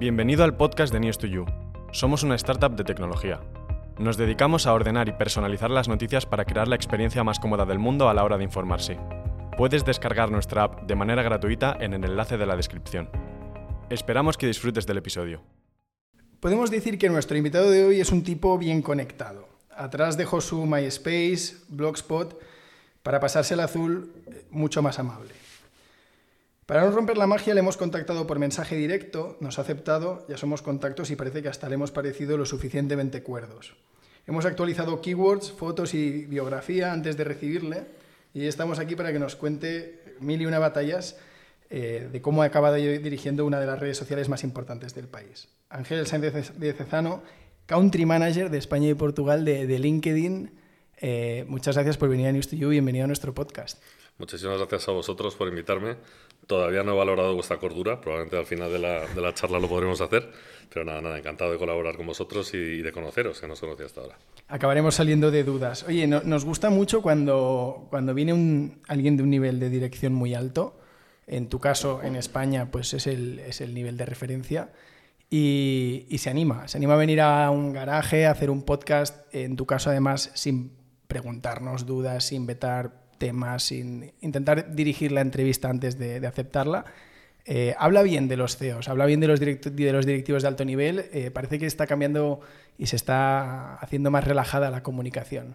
Bienvenido al podcast de News2You. Somos una startup de tecnología. Nos dedicamos a ordenar y personalizar las noticias para crear la experiencia más cómoda del mundo a la hora de informarse. Puedes descargar nuestra app de manera gratuita en el enlace de la descripción. Esperamos que disfrutes del episodio. Podemos decir que nuestro invitado de hoy es un tipo bien conectado. Atrás dejó su MySpace, Blogspot, para pasarse el azul mucho más amable. Para no romper la magia le hemos contactado por mensaje directo, nos ha aceptado, ya somos contactos y parece que hasta le hemos parecido lo suficientemente cuerdos. Hemos actualizado keywords, fotos y biografía antes de recibirle y estamos aquí para que nos cuente mil y una batallas eh, de cómo ha acabado dirigiendo una de las redes sociales más importantes del país. Ángel Sánchez de Cezano, Country Manager de España y Portugal de, LinkedIn. Eh, muchas gracias por venir a News to You, bienvenido a nuestro podcast. Muchísimas gracias a vosotros por invitarme. Todavía no he valorado vuestra cordura, probablemente al final de la, charla lo podremos hacer, pero nada, nada, encantado de colaborar con vosotros y, de conoceros, que no os conocía hasta ahora. Acabaremos saliendo de dudas. Oye, nos gusta mucho cuando, cuando viene alguien de un nivel de dirección muy alto, en tu caso, en España, pues es el, es el nivel de referencia, y, y se anima, se anima a venir a un garaje, a hacer un podcast, en tu caso además sin preguntarnos dudas, sin vetar temas, sin intentar dirigir la entrevista antes de, aceptarla. Eh, habla bien de los CEOs, habla bien de los, de los directivos de alto nivel. Eh, parece que está cambiando y se está haciendo más relajada la comunicación.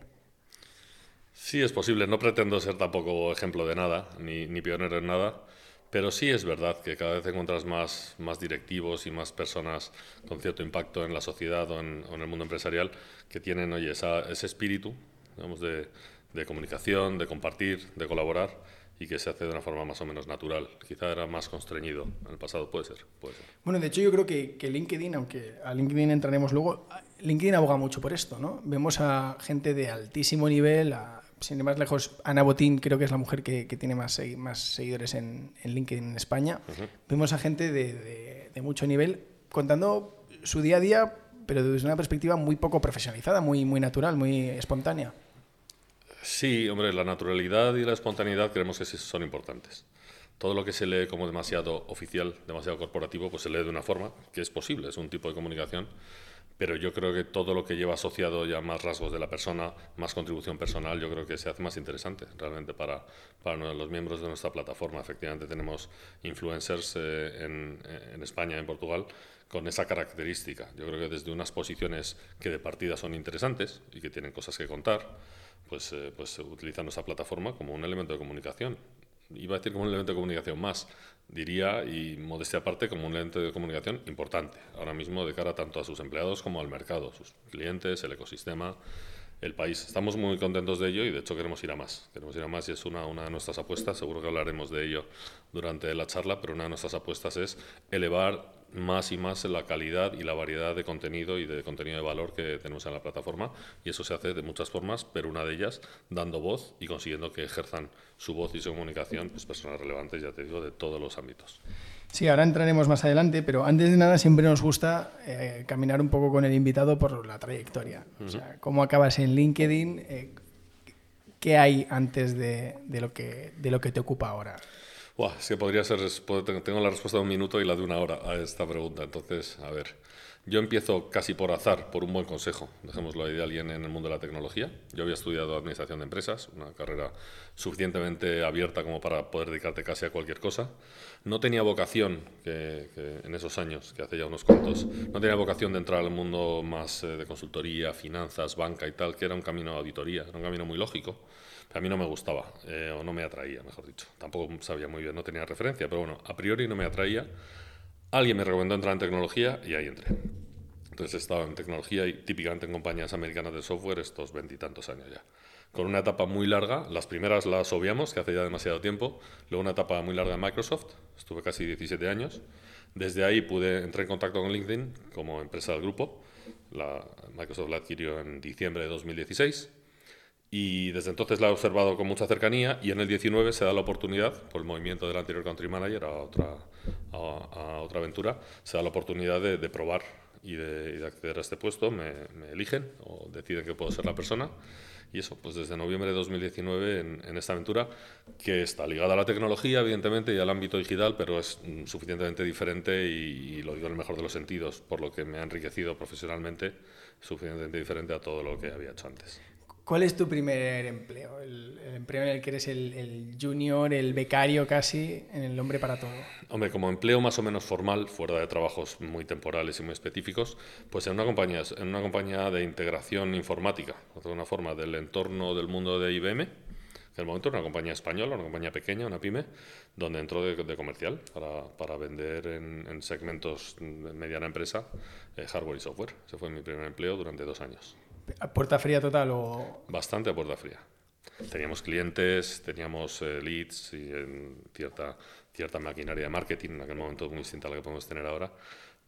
Sí, es posible. No pretendo ser tampoco ejemplo de nada, ni, ni pionero en nada. Pero sí es verdad que cada vez encuentras más, directivos y más personas con cierto impacto en la sociedad o en, el mundo empresarial que tienen oye, ese espíritu digamos, de, de comunicación, de compartir, de colaborar y que se hace de una forma más o menos natural. Quizá era más constreñido en el pasado, puede ser. Puede ser. Bueno, de hecho yo creo que, que, LinkedIn, aunque a LinkedIn entraremos luego, LinkedIn aboga mucho por esto, ¿no? Vemos a gente de altísimo nivel, a, sin ir más lejos, Ana Botín creo que es la mujer que, que tiene más, más seguidores en, en, LinkedIn en España. Vemos a gente de, de, de mucho nivel contando su día a día, pero desde una perspectiva muy poco profesionalizada, muy, muy natural, muy espontánea. Sí, hombre, la naturalidad y la espontaneidad creemos que son importantes. Todo lo que se lee como demasiado oficial, demasiado corporativo, pues se lee de una forma que es posible, es un tipo de comunicación, pero yo creo que todo lo que lleva asociado ya más rasgos de la persona, más contribución personal, yo creo que se hace más interesante realmente para, para los miembros de nuestra plataforma. Efectivamente tenemos influencers eh, en, en España, en Portugal, con esa característica. Yo creo que desde unas posiciones que de partida son interesantes y que tienen cosas que contar, pues, eh, pues nuestra plataforma como un elemento de comunicación. Iba a decir como un elemento de comunicación más, diría, y modestia aparte, como un elemento de comunicación importante, ahora mismo de cara tanto a sus empleados como al mercado, sus clientes, el ecosistema, el país. Estamos muy contentos de ello y de hecho queremos ir a más. Queremos ir a más y es una, una de nuestras apuestas, seguro que hablaremos de ello durante la charla, pero una de nuestras apuestas es elevar más y más la calidad y la variedad de contenido y de contenido de valor que tenemos en la plataforma y eso se hace de muchas formas, pero una de ellas dando voz y consiguiendo que ejerzan su voz y su comunicación pues, personas relevantes, ya te digo, de todos los ámbitos. Sí, ahora entraremos más adelante, pero antes de nada siempre nos gusta eh, caminar un poco con el invitado por la trayectoria. O sea, cómo acabas en LinkedIn, eh, qué hay antes de, de, lo que, de lo que te ocupa ahora. Buah, que podría ser, tengo la respuesta de un minuto y la de una hora a esta pregunta. Entonces, a ver, yo empiezo casi por azar, por un buen consejo, dejémoslo ahí de alguien en el mundo de la tecnología. Yo había estudiado Administración de Empresas, una carrera suficientemente abierta como para poder dedicarte casi a cualquier cosa. No tenía vocación, que, en esos años, que hace ya unos cuantos, no tenía vocación de entrar al mundo más eh, de consultoría, finanzas, banca y tal, que era un camino de auditoría, era un camino muy lógico a mí no me gustaba, eh, o no me atraía, mejor dicho. Tampoco sabía muy bien, no tenía referencia, pero bueno, a priori no me atraía. Alguien me recomendó entrar en tecnología y ahí entré. Entonces he estado en tecnología y típicamente en compañías americanas de software estos veintitantos años ya. Con una etapa muy larga, las primeras las obviamos, que hace ya demasiado tiempo, luego una etapa muy larga en Microsoft, estuve casi 17 años. Desde ahí pude entrar en contacto con LinkedIn como empresa del grupo. La, Microsoft la adquirió en diciembre de 2016 y desde entonces la he observado con mucha cercanía y en el 19 se da la oportunidad, por el movimiento del anterior country manager a otra, a, otra aventura, se da la oportunidad de, probar y de, acceder a este puesto, me, eligen o deciden que puedo ser la persona. Y eso, pues desde noviembre de 2019 en, esta aventura, que está ligada a la tecnología, evidentemente, y al ámbito digital, pero es mm, suficientemente diferente y, y, lo digo en el mejor de los sentidos, por lo que me ha enriquecido profesionalmente, suficientemente diferente a todo lo que había hecho antes. ¿Cuál es tu primer empleo? El, empleo en el que eres el, junior, el becario casi, en el hombre para todo. Hombre, como empleo más o menos formal, fuera de trabajos muy temporales y muy específicos, pues en una compañía, en una compañía de integración informática, de alguna forma, del entorno del mundo de IBM, en el momento era una compañía española, una compañía pequeña, una pyme, donde entró de, comercial para, para vender en, segmentos de mediana empresa eh, hardware y software. Ese fue mi primer empleo durante dos años. ¿A puerta fría total o...? Bastante a puerta fría. Teníamos clientes, teníamos eh, leads y cierta, cierta maquinaria de marketing, en aquel momento muy distinta a la que podemos tener ahora,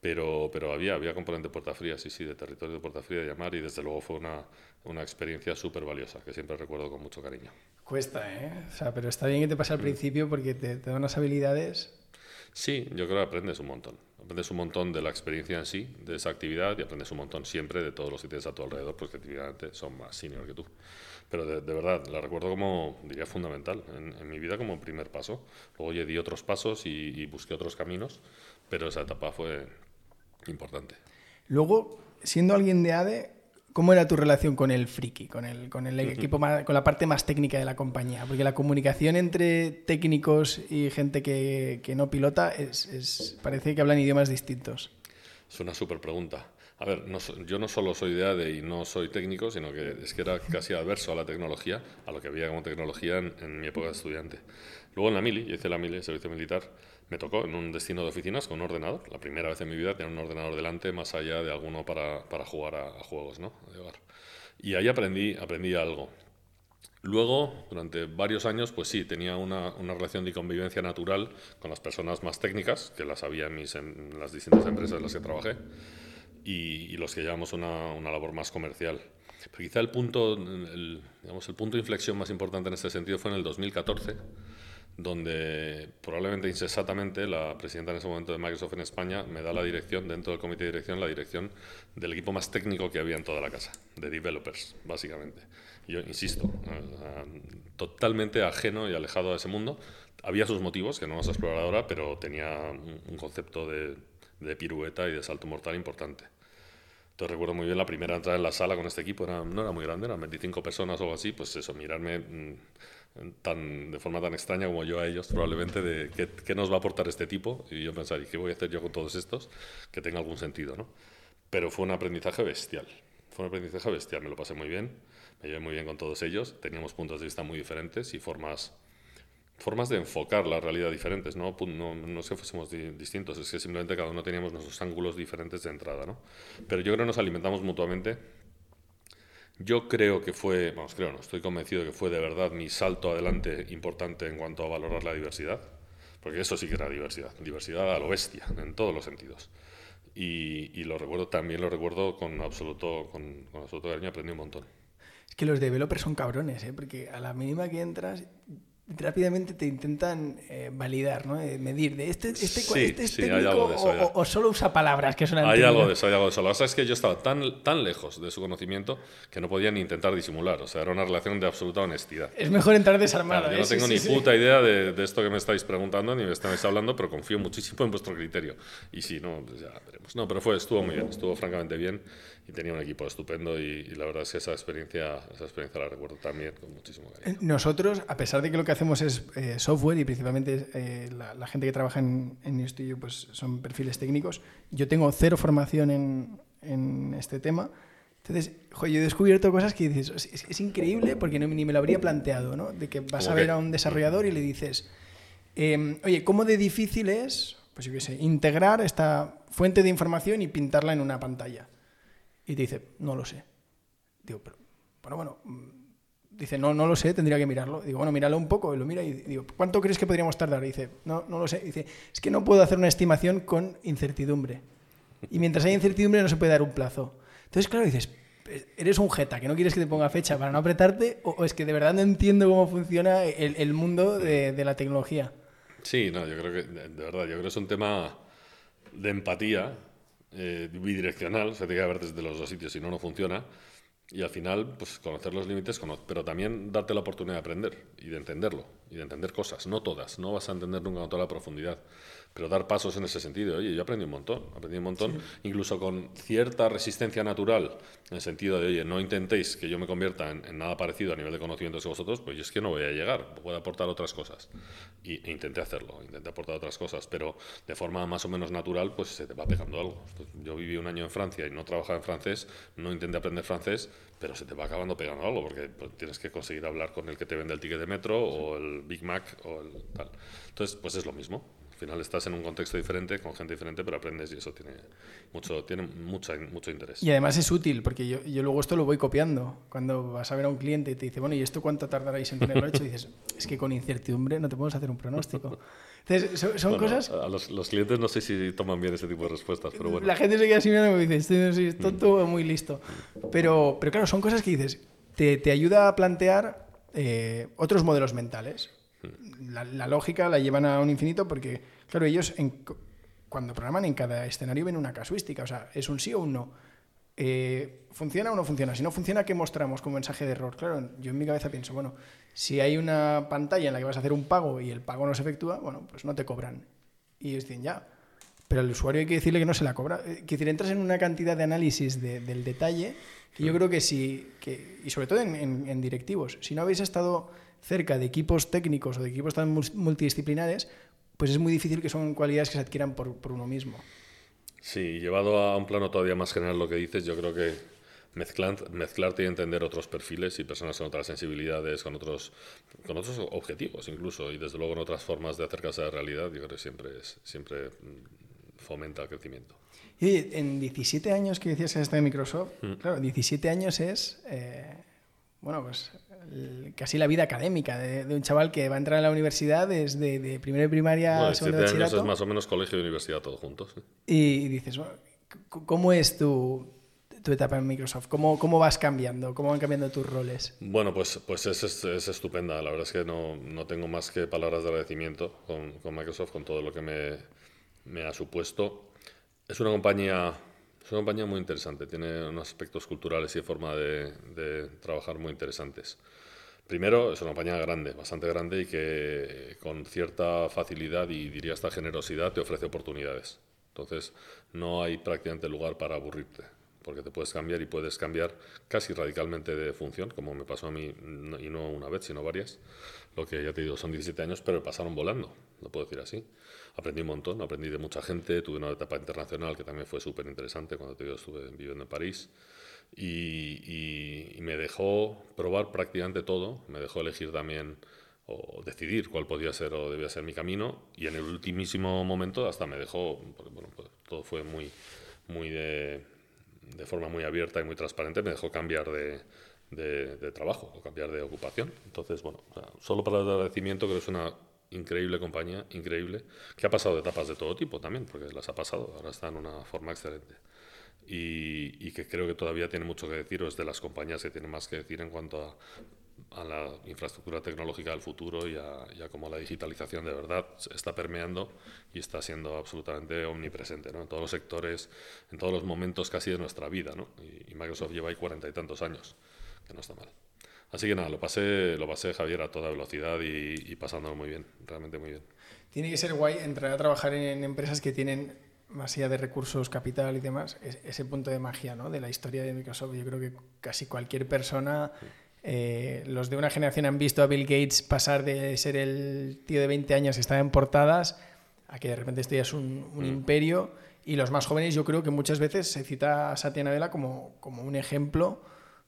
pero, pero había, había componente puerta fría, sí, sí, de territorio de puerta fría de llamar y desde luego fue una, una experiencia súper valiosa que siempre recuerdo con mucho cariño. Cuesta, ¿eh? O sea, pero está bien que te pase al mm. principio porque te, te da unas habilidades. Sí, yo creo que aprendes un montón aprendes un montón de la experiencia en sí, de esa actividad, y aprendes un montón siempre de todos los que tienes a tu alrededor, porque efectivamente son más senior que tú. Pero de, verdad, la recuerdo como, diría, fundamental en, mi vida como primer paso. Luego ya di otros pasos y, busqué otros caminos, pero esa etapa fue importante. Luego, siendo alguien de ADE, ¿Cómo era tu relación con el friki, con el, con el equipo, con la parte más técnica de la compañía? Porque la comunicación entre técnicos y gente que, que no pilota es, parece que hablan idiomas distintos. Es una súper pregunta. A ver, yo no solo soy de ADE y no soy técnico, sino que es que era casi adverso a la tecnología, a lo que había como tecnología en, en mi época de estudiante. Luego en la mili, yo hice la mili, servicio militar, me tocó en un destino de oficinas con un ordenador. La primera vez en mi vida tener un ordenador delante, más allá de alguno para, para jugar a, juegos, ¿no? Y ahí aprendí, aprendí algo. Luego, durante varios años, pues sí, tenía una, una, relación de convivencia natural con las personas más técnicas, que las había en, mis, en las distintas empresas en las que trabajé, y, los que llevamos una, una, labor más comercial. Pero quizá el punto, el, digamos, el punto de inflexión más importante en este sentido fue en el 2014, donde probablemente insensatamente la presidenta en ese momento de Microsoft en España me da la dirección, dentro del comité de dirección, la dirección del equipo más técnico que había en toda la casa, de developers, básicamente. Yo insisto, totalmente ajeno y alejado de ese mundo. Había sus motivos, que no vamos a explorar ahora, pero tenía un concepto de, de pirueta y de salto mortal importante. Entonces recuerdo muy bien la primera entrada en la sala con este equipo, era, no era muy grande, eran 25 personas o algo así, pues eso, mirarme mm, de forma tan extraña como yo a ellos, probablemente, de qué, nos va a aportar este tipo. Y yo pensar, ¿y qué voy a hacer yo con todos estos? Que tenga algún sentido, ¿no? Pero fue un aprendizaje bestial. Fue un aprendizaje bestial, me lo pasé muy bien, me llevé muy bien con todos ellos, teníamos puntos de vista muy diferentes y formas, formas de enfocar la realidad diferentes, ¿no? No, no es fuésemos distintos, es que simplemente cada uno teníamos nuestros ángulos diferentes de entrada, ¿no? Pero yo creo que nos alimentamos mutuamente yo creo que fue, vamos, creo, no, estoy convencido que fue de verdad mi salto adelante importante en cuanto a valorar la diversidad, porque eso sí que era diversidad, diversidad a lo bestia, en todos los sentidos. Y, lo recuerdo, también lo recuerdo con absoluto, con, con absoluto cariño, aprendí un montón. Es que los developers son cabrones, ¿eh? porque a la mínima que entras, rápidamente te intentan eh, validar, ¿no? Eh, medir de este, este, este es técnico o, solo usa palabras que son Hay algo de eso, hay algo de eso. Lo que es que yo estaba tan, tan lejos de su conocimiento que no podía ni intentar disimular. O sea, era una relación de absoluta honestidad. Es mejor entrar desarmado. yo no ¿eh? tengo ni puta idea de, de, esto que me estáis preguntando ni me estáis hablando, pero confío muchísimo en vuestro criterio. Y si no, pues ya veremos. No, pero fue, estuvo muy bien, estuvo francamente bien y tenía un equipo estupendo y, la verdad es que esa experiencia, esa experiencia la recuerdo también con muchísimo cariño. Nosotros, a pesar de que lo que hacemos es eh, software y principalmente eh, la, gente que trabaja en, en estudio pues son perfiles técnicos, yo tengo cero formación en, en este tema. Entonces, yo he descubierto cosas que dices, es, increíble porque no, ni me lo habría planteado, ¿no? De que vas a ver a un desarrollador y le dices, em, oye, ¿cómo de difícil es, pues yo qué sé, integrar esta fuente de información y pintarla en una pantalla? Y te dice, no lo sé. Digo, pero, bueno, bueno. Mm, dice, no, no lo sé, tendría que mirarlo. Digo, bueno, míralo un poco. Y lo mira y digo, ¿cuánto crees que podríamos tardar? Y dice, no, no lo sé. dice, es que no puedo hacer una estimación con incertidumbre. Y mientras hay incertidumbre no se puede dar un plazo. Entonces, claro, dices, ¿eres un jeta que no quieres que te ponga fecha para no apretarte? ¿O, es que de verdad no entiendo cómo funciona el, el mundo de, de, la tecnología? Sí, no, yo creo que, de verdad, yo creo que es un tema de empatía eh, bidireccional, se tiene que ver desde los dos sitios, si no, no funciona. Y al final, pues conocer los límites, pero también darte la oportunidad de aprender y de entenderlo, y de entender cosas, no todas, no vas a entender nunca con toda la profundidad pero dar pasos en ese sentido. Oye, yo aprendí un montón, aprendí un montón, incluso con cierta resistencia natural, en el sentido de, oye, no intentéis que yo me convierta en, nada parecido a nivel de conocimientos que vosotros, pues es que no voy a llegar, puedo aportar otras cosas. Y, e intenté hacerlo, intenté aportar otras cosas, pero de forma más o menos natural, pues se te va pegando algo. yo viví un año en Francia y no trabajaba en francés, no intenté aprender francés, pero se te va acabando pegando algo, porque pues, tienes que conseguir hablar con el que te vende el ticket de metro o el Big Mac o el tal. Entonces, pues es lo mismo. Al final estás en un contexto diferente, con gente diferente, pero aprendes y eso tiene mucho, tiene mucha, mucho interés. Y además es útil, porque yo, yo, luego esto lo voy copiando. Cuando vas a ver a un cliente y te dice, bueno, ¿y esto cuánto tardaréis en tenerlo hecho? Y dices, es que con incertidumbre no te podemos hacer un pronóstico. Entonces, son, cosas... A los, los, clientes no sé si toman bien ese tipo de respuestas, pero bueno. La gente se queda así mirando y dice, estoy, es tonto muy listo. Pero, pero claro, son cosas que dices, te, te ayuda a plantear eh, otros modelos mentales. La, lógica la llevan a un infinito porque, claro, ellos cuando programan en cada escenario ven una casuística, o sea, es un sí o un no. Eh, ¿Funciona o no funciona? Si no funciona, ¿qué mostramos como mensaje de error? Claro, yo en mi cabeza pienso, bueno, si hay una pantalla en la que vas a hacer un pago y el pago no se efectúa, bueno, pues no te cobran. Y ellos dicen, ya, pero al usuario hay que decirle que no se la cobra. Eh, que decir, entras en una cantidad de análisis del detalle que yo creo que sí, que, y sobre todo en directivos, si no habéis estado cerca de equipos técnicos o de equipos tan multidisciplinares, pues es muy difícil que son cualidades que se adquieran por, por uno mismo. Sí, llevado a un plano todavía más general lo que dices, yo creo que mezclar, mezclarte y entender otros perfiles y personas con otras sensibilidades, con otros, con otros objetivos incluso, y desde luego en otras formas de acercarse a la realidad, yo creo que siempre, es, siempre mm, fomenta el crecimiento. Y en 17 años que decías en Microsoft, mm. claro, 17 años es, eh, bueno, pues casi la vida académica de, un chaval que va a entrar a la universidad desde de primera y primaria bueno, a segunda años es más o menos colegio y universidad todos juntos. Y, dices, ¿cómo es tu, tu etapa en Microsoft? ¿Cómo, ¿Cómo vas cambiando? ¿Cómo van cambiando tus roles? Bueno, pues, pues es, es, estupenda. La verdad es que no, no, tengo más que palabras de agradecimiento con, con Microsoft, con todo lo que me, me ha supuesto. Es una compañía es una compañía muy interesante, tiene unos aspectos culturales y de forma de, de, trabajar muy interesantes. Primero, es una compañía grande, bastante grande y que con cierta facilidad y diría hasta generosidad te ofrece oportunidades. Entonces, no hay prácticamente lugar para aburrirte, porque te puedes cambiar y puedes cambiar casi radicalmente de función, como me pasó a mí, y no una vez, sino varias. Lo que ya te digo, son 17 años, pero pasaron volando, lo puedo decir así aprendí un montón, aprendí de mucha gente, tuve una etapa internacional que también fue súper interesante cuando te estuve viviendo en París y, y, me dejó probar prácticamente todo, me dejó elegir también o decidir cuál podía ser o debía ser mi camino y en el ultimísimo momento hasta me dejó, bueno, pues todo fue muy, muy de, de forma muy abierta y muy transparente, me dejó cambiar de, de, trabajo o cambiar de ocupación. Entonces, bueno, solo para el agradecimiento creo que es una increíble compañía, increíble, que ha pasado etapas de todo tipo también, porque las ha pasado, ahora está en una forma excelente. Y, que creo que todavía tiene mucho que decir, o es de las compañías que tiene más que decir en cuanto a, a la infraestructura tecnológica del futuro y a, cómo la digitalización de verdad está permeando y está siendo absolutamente omnipresente ¿no? en todos los sectores, en todos los momentos casi de nuestra vida. ¿no? Y, y Microsoft lleva ahí cuarenta y tantos años, que no está mal. Así que nada, lo pasé, lo pasé Javier a toda velocidad y, pasándolo muy bien, realmente muy bien. Tiene que ser guay entrar a trabajar en empresas que tienen más allá de recursos, capital y demás, ese punto de magia ¿no? de la historia de Microsoft. Yo creo que casi cualquier persona, eh, los de una generación han visto a Bill Gates pasar de ser el tío de 20 años que estaba en portadas a que de repente esto ya es un, mm. imperio. Y los más jóvenes yo creo que muchas veces se cita a Satya Nadella como, como un ejemplo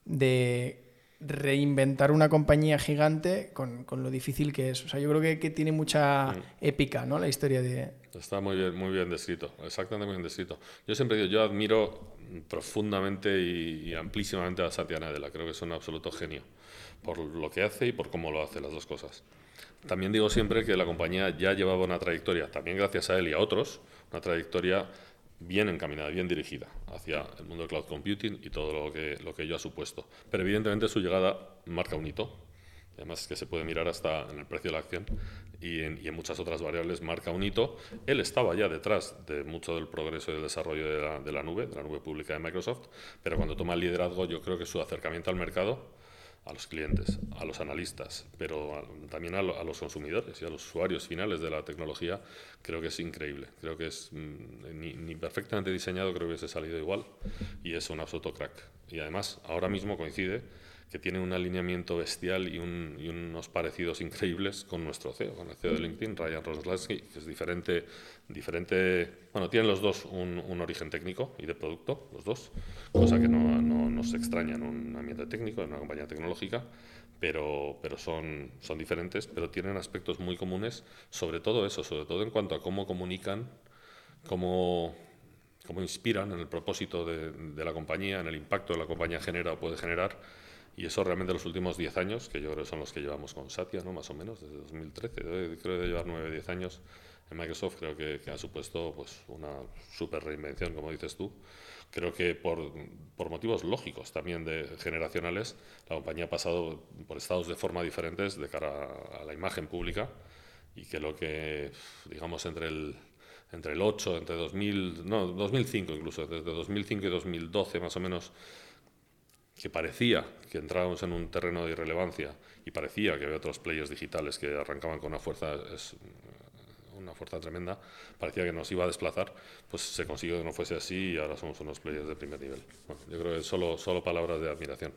de reinventar una compañía gigante con, con, lo difícil que es. O sea, yo creo que, que tiene mucha mm. épica, ¿no? La historia de... Está muy bien, muy bien descrito, exactamente muy bien descrito. Yo siempre digo, yo admiro profundamente y, amplísimamente a Satya Nadella, creo que es un absoluto genio, por lo que hace y por cómo lo hace, las dos cosas. También digo siempre que la compañía ya llevaba una trayectoria, también gracias a él y a otros, una trayectoria bien encaminada, bien dirigida hacia el mundo del cloud computing y todo lo que, lo que ello ha supuesto. Pero evidentemente su llegada marca un hito. además que se puede mirar hasta en el precio de la acción y en, y en, muchas otras variables, marca un hito. Él estaba ya detrás de mucho del progreso y del desarrollo de la, de la nube, de la nube pública de Microsoft, pero cuando toma el liderazgo yo creo que su acercamiento al mercado a los clientes, a los analistas, pero también a, los consumidores y a los usuarios finales de la tecnología, creo que es increíble. Creo que es mm, ni, perfectamente diseñado, creo que se ha salido igual y es un absoluto crack. Y además, ahora mismo coincide que tiene un alineamiento bestial y, unos parecidos increíbles con nuestro CEO, con el CEO de LinkedIn, Ryan Roslansky, que es diferente, diferente, bueno, tienen los dos un, origen técnico y de producto, los dos, cosa que no, no, nos extraña en un ambiente técnico, en una compañía tecnológica, pero, pero son, son diferentes, pero tienen aspectos muy comunes, sobre todo eso, sobre todo en cuanto a cómo comunican, cómo cómo inspiran en el propósito de, de, la compañía, en el impacto que la compañía genera o puede generar y eso realmente los últimos 10 años, que yo creo que son los que llevamos con Satya, ¿no? más o menos, desde 2013, creo de llevar 9 10 años Microsoft, creo que, ha supuesto pues, una super reinvención, como dices tú. Creo que por, por, motivos lógicos también de generacionales, la compañía ha pasado por estados de forma diferentes de cara a, la imagen pública y que lo que, digamos, entre el, entre el 8, entre 2000, no, 2005 incluso, desde 2005 y 2012 más o menos, que parecía que entrábamos en un terreno de irrelevancia y parecía que había otros players digitales que arrancaban con una fuerza, una fuerza tremenda, parecía que nos iba a desplazar, pues se consiguió que no fuese así y ahora somos unos players de primer nivel. Bueno, yo creo que solo, solo palabras de admiración.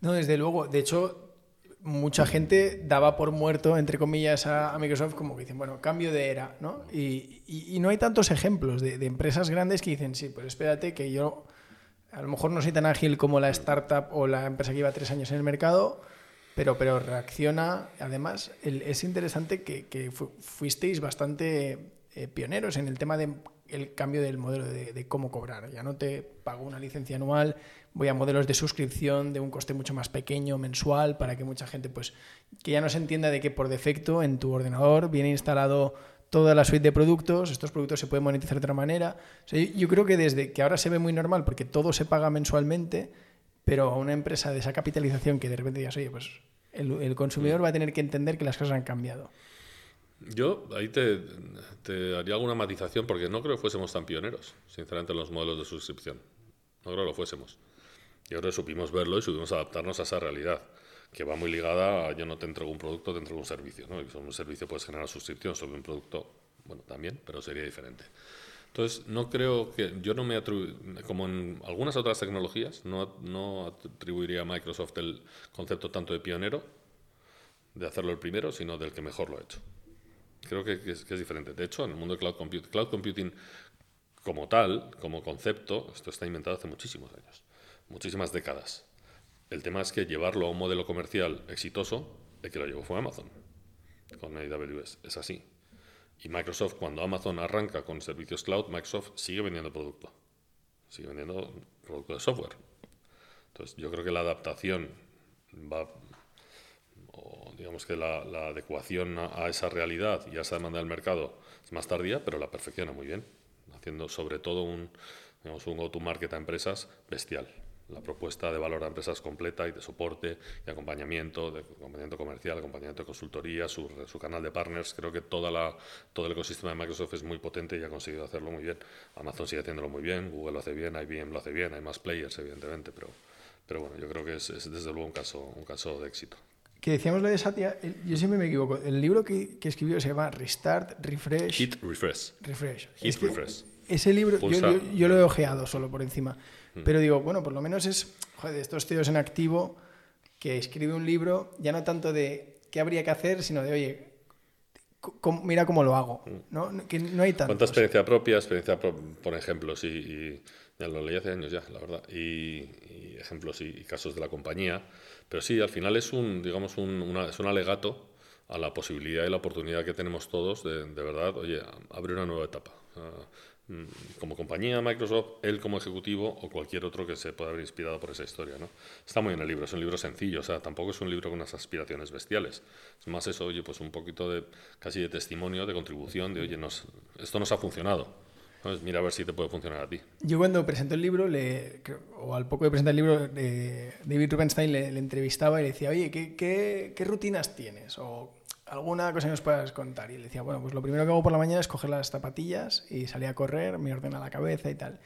No, desde luego. De hecho, mucha gente daba por muerto, entre comillas, a, Microsoft como que dicen, bueno, cambio de era, ¿no? Y, y, no hay tantos ejemplos de, de, empresas grandes que dicen, sí, pues espérate que yo a lo mejor no soy tan ágil como la startup o la empresa que lleva tres años en el mercado, pero, pero reacciona. Además, es interesante que, fuisteis bastante eh, pioneros en el tema del cambio del modelo de, cómo cobrar. Ya no te pago una licencia anual, voy a modelos de suscripción de un coste mucho más pequeño, mensual, para que mucha gente, pues, que ya no se entienda de que por defecto en tu ordenador viene instalado toda la suite de productos, estos productos se pueden monetizar de otra manera. yo, creo que desde que ahora se ve muy normal porque todo se paga mensualmente, pero a una empresa de esa capitalización que de repente digas, oye, pues el, consumidor va a tener que entender que las cosas han cambiado. Yo ahí te, te, haría alguna matización porque no creo que fuésemos tan pioneros, sinceramente, en los modelos de suscripción. No creo que lo fuésemos. Yo creo que supimos verlo y supimos adaptarnos a esa realidad que va muy ligada a yo no te entrego un producto, te entrego un servicio. ¿no? Y sobre un servicio puedes generar suscripción, sobre un producto, bueno, también, pero sería diferente. Entonces, no creo que, yo no me como en algunas otras tecnologías, no, no atribuiría a Microsoft el concepto tanto de pionero, de hacerlo el primero, sino del que mejor lo ha hecho. Creo que, es, que es diferente. De hecho, en el mundo de cloud computing, cloud computing como tal, como concepto, esto está inventado hace muchísimos años, muchísimas décadas. El tema es que llevarlo a un modelo comercial exitoso, el que lo llevó fue Amazon, con AWS. Es así. Y Microsoft, cuando Amazon arranca con servicios cloud, Microsoft sigue vendiendo producto. Sigue vendiendo producto de software. Entonces, yo creo que la adaptación va, o digamos que la, adecuación a, esa realidad y a esa demanda del mercado es más tardía, pero la perfecciona muy bien, haciendo sobre todo un, digamos, un go-to-market a empresas bestial la propuesta de valor a empresas completa y de soporte y acompañamiento, de acompañamiento comercial, acompañamiento de consultoría, su, su, canal de partners. Creo que toda la, todo el ecosistema de Microsoft es muy potente y ha conseguido hacerlo muy bien. Amazon sigue haciéndolo muy bien, Google lo hace bien, IBM lo hace bien, hay más players, evidentemente, pero, pero bueno, yo creo que es, desde luego un caso, un caso de éxito. Que decíamos lo de Satya, yo siempre me equivoco. El libro que, que escribió se llama Restart, Refresh. Hit Refresh. Refresh. Hit Refresh. Ese libro, yo, yo, lo he ojeado solo por encima. Mm. Pero digo, bueno, por lo menos es, joder, estos tíos en activo que escribe un libro, ya no tanto de qué habría que hacer, sino de, oye, mira cómo lo hago. Mm. ¿no? Que no hay tanto. Cuánta experiencia propia, experiencia por ejemplos, y, ya lo leí hace años ya, la verdad, y, ejemplos y, casos de la compañía. Pero sí, al final es un, digamos, un, una, es un alegato a la posibilidad y la oportunidad que tenemos todos de, de verdad, oye, abrir una nueva etapa. Mm, como compañía, Microsoft, él como ejecutivo o cualquier otro que se pueda haber inspirado por esa historia. ¿no? Está muy en el libro, es un libro sencillo, o sea, tampoco es un libro con unas aspiraciones bestiales. Es más eso, oye, pues un poquito de casi de testimonio, de contribución, de, oye, nos, esto nos ha funcionado. Pues mira a ver si te puede funcionar a ti. Yo cuando presentó el libro, o al poco de presentar el libro, de David Rubenstein le, entrevistaba y le decía, oye, ¿qué, rutinas tienes? Alguna cosa que nos puedas contar. Y le decía, bueno, pues lo primero que hago por la mañana es coger las zapatillas y salir a correr, me ordena la cabeza y tal.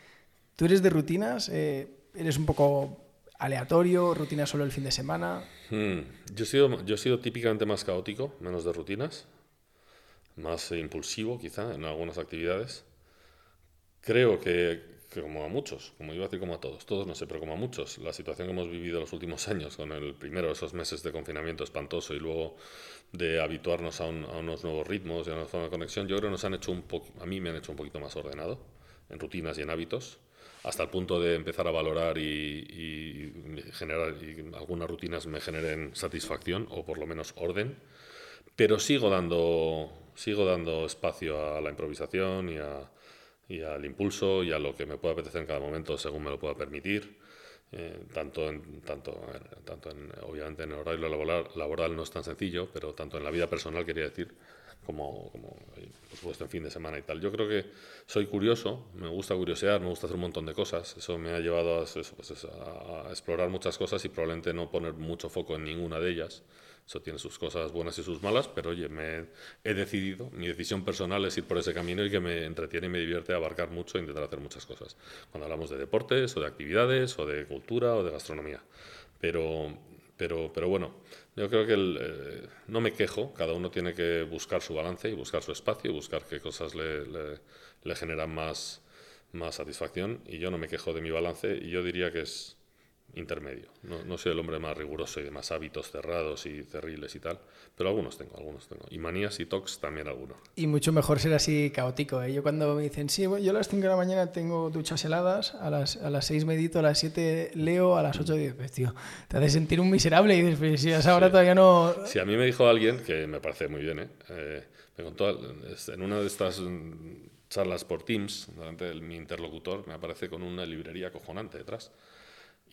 ¿Tú eres de rutinas? Eh, ¿Eres un poco aleatorio? ¿Rutina solo el fin de semana? Hmm, yo, he sido, yo he sido típicamente más caótico, menos de rutinas, más impulsivo quizá en algunas actividades. Creo que, como a muchos, como iba a decir como a todos, todos no sé, pero como a muchos, la situación que hemos vivido los últimos años, con el primero esos meses de confinamiento espantoso y luego de habituarnos a, unos nuevos ritmos y a una forma de conexión, yo creo que nos han hecho un poco, a mí me han hecho un poquito más ordenado en rutinas y en hábitos, hasta el punto de empezar a valorar y, generar y algunas rutinas me generen satisfacción o por lo menos orden, pero sigo dando, sigo dando espacio a la improvisación y a y al impulso y a lo que me pueda apetecer en cada momento según me lo pueda permitir. Eh, tanto, en, tanto, tanto en, obviamente en el horario laboral, laboral no es tan sencillo, pero tanto en la vida personal quería decir, como, como por supuesto en fin de semana y tal. Yo creo que soy curioso, me gusta curiosear, me gusta hacer un montón de cosas. Eso me ha llevado a, pues a explorar muchas cosas y probablemente no poner mucho foco en ninguna de ellas. Eso tiene sus cosas buenas y sus malas, pero oye, me he decidido, mi decisión personal es ir por ese camino y que me entretiene y me divierte abarcar mucho e intentar hacer muchas cosas. Cuando hablamos de deportes o de actividades o de cultura o de gastronomía. Pero, pero, pero bueno, yo creo que eh, no me quejo, cada uno tiene que buscar su balance y buscar su espacio y buscar qué cosas le, generan más, más satisfacción y yo no me quejo de mi balance y yo diría que es intermedio. No, no, soy el hombre más riguroso y de más hábitos cerrados y cerriles y tal, pero algunos tengo, algunos tengo. Y manías y tocs también algunos. Y mucho mejor ser así caótico. ¿eh? Yo cuando me dicen, sí, yo a las 5 de la mañana tengo duchas heladas, a las, a las 6 medito, a las 7 leo, a las 8 digo, pues tío, te hace sentir un miserable y dices, pues si a esa hora todavía no... Sí, a mí me dijo alguien, que me parece muy bien, ¿eh? eh me contó, en una de estas charlas por Teams, delante mi interlocutor, me aparece con una librería cojonante detrás.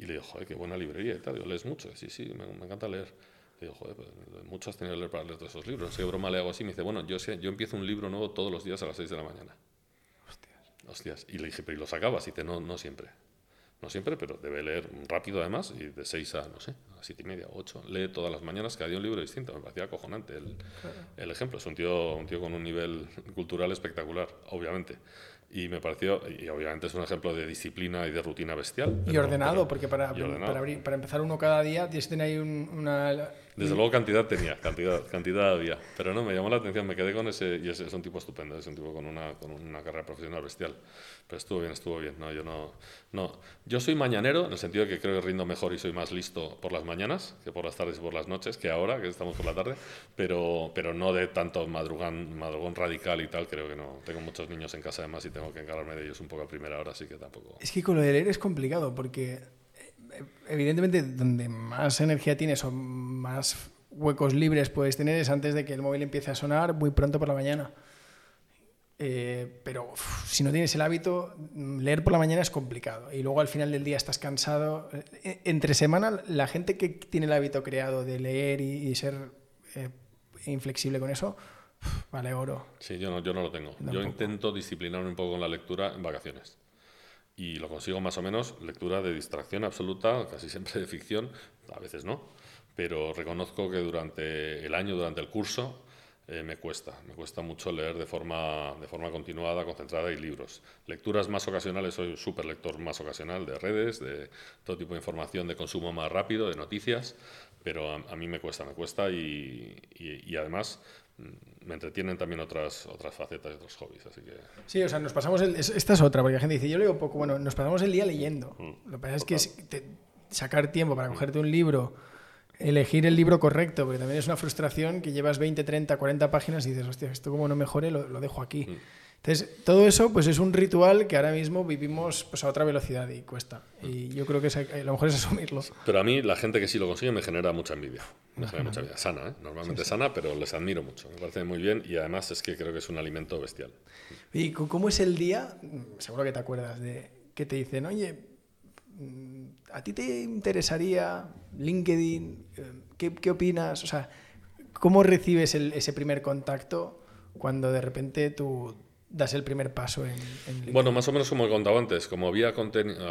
Y le digo, joder, qué buena librería y tal. Digo, ¿lees mucho? Sí, sí, me, encanta leer. Le digo, joder, pues, mucho has tenido que leer para leer todos esos libros. No sé qué broma le hago así. Me dice, bueno, yo, yo empiezo un libro nuevo todos los días a las 6 de la mañana. Hostias. Hostias. Y le dije, pero ¿y lo sacabas? Y dice, no, no siempre. No siempre, pero debe leer rápido además, y de 6 a, no sé, a 7 y media, 8. Lee todas las mañanas, cada día un libro distinto. Me parecía acojonante el, el ejemplo. Es un tío, un tío con un nivel cultural espectacular, obviamente y me pareció, y obviamente es un ejemplo de disciplina y de rutina bestial. y ordenado, porque para, Para, abrir, para, empezar uno cada día tienes que tener ahí una... Desde luego cantidad tenía, cantidad, cantidad había, pero no, me llamó la atención, me quedé con ese, y es, es un tipo estupendo, es un tipo con una, con una carrera profesional bestial, estuvo bien, estuvo bien, no, yo no, no, yo soy mañanero, en el sentido de que creo que rindo mejor y soy más listo por las mañanas que por las tardes y por las noches, que ahora, que estamos por la tarde, pero, pero no de tanto madrugón, madrugón radical y tal, creo que no, tengo muchos niños en casa además y tengo que encargarme de ellos un poco a primera hora, así que tampoco... Es que con lo de leer es complicado, porque eh, evidentemente donde más energía tienes o más huecos libres puedes tener es antes de que el móvil empiece a sonar muy pronto por la mañana. Eh, pero si no tienes el hábito, leer por la mañana es complicado y luego al final del día estás cansado. Eh, entre semana, la gente que tiene el hábito creado de leer y, ser inflexible con eso, vale oro. Sí, yo no, yo no lo tengo. Yo intento disciplinarme un poco con la lectura en vacaciones. Y lo consigo más o menos, lectura de distracción absoluta, casi siempre de ficción, a veces no, pero reconozco que durante el año, durante el curso, eh, me cuesta, me cuesta mucho leer de forma, de forma continuada, concentrada y libros. Lecturas más ocasionales, soy un súper lector más ocasional de redes, de todo tipo de información de consumo más rápido, de noticias, pero a, mí me cuesta, me cuesta y, y además Mm, me entretienen también otras, otras facetas y otros hobbies. Así que... Sí, o sea, nos pasamos. El, esta es otra, porque la gente dice, yo leo poco. Bueno, nos pasamos el día leyendo. Mm, Lo que pasa es que sacar tiempo para cogerte un libro, elegir el libro correcto, porque también es una frustración que llevas 20, 30, 40 páginas y dices, hostia, esto como no mejore, lo, lo dejo aquí. Mm. Entonces, todo eso pues es un ritual que ahora mismo vivimos pues, a otra velocidad y cuesta. Y yo creo que es, a lo mejor es asumirlo. Pero a mí la gente que sí lo consigue me genera mucha envidia. Me genera mucha envidia. Sana, ¿eh? Normalmente sana, pero les admiro mucho. Me parece muy bien y además es que creo que es un alimento bestial. ¿Y cómo es el día? Seguro que te acuerdas de que te dicen, oye, ¿a ti te interesaría LinkedIn? ¿Qué, qué opinas? O sea, ¿cómo recibes ese primer contacto cuando de repente tú das el primer paso en, LinkedIn? Bueno, más o menos como he contado antes, como había,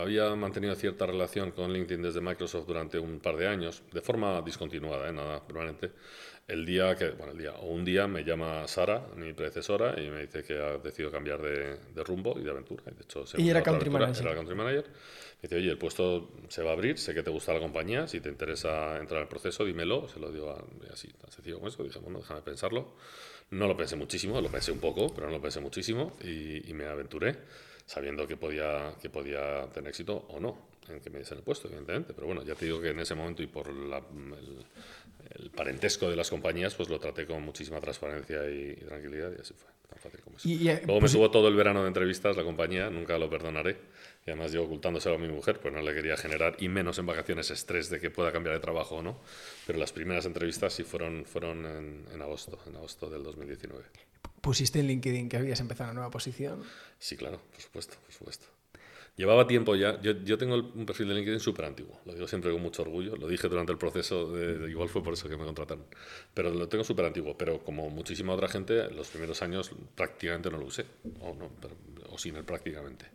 había mantenido cierta relación con LinkedIn desde Microsoft durante un par de años, de forma discontinuada, ¿eh? nada permanente, el día que, bueno, el día, o un día me llama Sara, mi predecesora, y me dice que ha decidido cambiar de, rumbo y de aventura. Y, de hecho, se era country manager. Era country manager. Dice, oye, el puesto se va a abrir, sé que te gusta la compañía, si te interesa entrar al proceso, dímelo. Se lo digo así, tan sencillo como eso. Dije, bueno, déjame pensarlo. No lo pensé muchísimo, lo pensé un poco, pero no lo pensé muchísimo y, y me aventuré sabiendo que podía, que podía tener éxito o no en que me diesen el puesto, evidentemente. Pero bueno, ya te digo que en ese momento y por el, el, parentesco de las compañías, pues lo traté con muchísima transparencia y, tranquilidad y así fue, tan fácil como eso. Y, Luego me pues subo todo el verano de entrevistas la compañía, nunca lo perdonaré. Y además yo ocultándoselo a mi mujer, pues no le quería generar, y menos en vacaciones, estrés de que pueda cambiar de trabajo o no. Pero las primeras entrevistas sí fueron, fueron en, en agosto, en agosto del 2019. ¿Pusiste en LinkedIn que habías empezado una nueva posición? Sí, claro, por supuesto, por supuesto. Llevaba tiempo ya. Yo, yo tengo un perfil de LinkedIn súper antiguo. Lo digo siempre con mucho orgullo. Lo dije durante el proceso, de, igual fue por eso que me contrataron. Pero lo tengo súper antiguo. Pero como muchísima otra gente, los primeros años prácticamente no lo usé. O, no, o sin él prácticamente.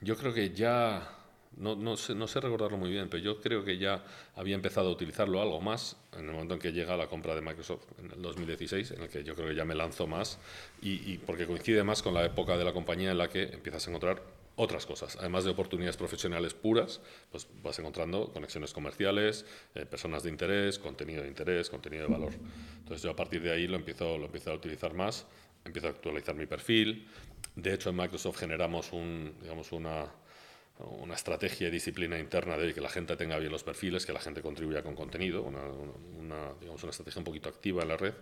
Yo creo que ya. No, no, sé, no sé recordarlo muy bien, pero yo creo que ya había empezado a utilizarlo algo más en el momento en que llega la compra de Microsoft en el 2016, en el que yo creo que ya me lanzo más y, y porque coincide más con la época de la compañía en la que empiezas a encontrar otras cosas. Además de oportunidades profesionales puras, pues vas encontrando conexiones comerciales, eh, personas de interés, contenido de interés, contenido de valor. Entonces yo a partir de ahí lo empiezo, lo empiezo a utilizar más, empiezo a actualizar mi perfil. De hecho, en Microsoft generamos un, digamos, una, una estrategia y disciplina interna de que la gente tenga bien los perfiles, que la gente contribuya con contenido, una, una, digamos, una estrategia un poquito activa en la red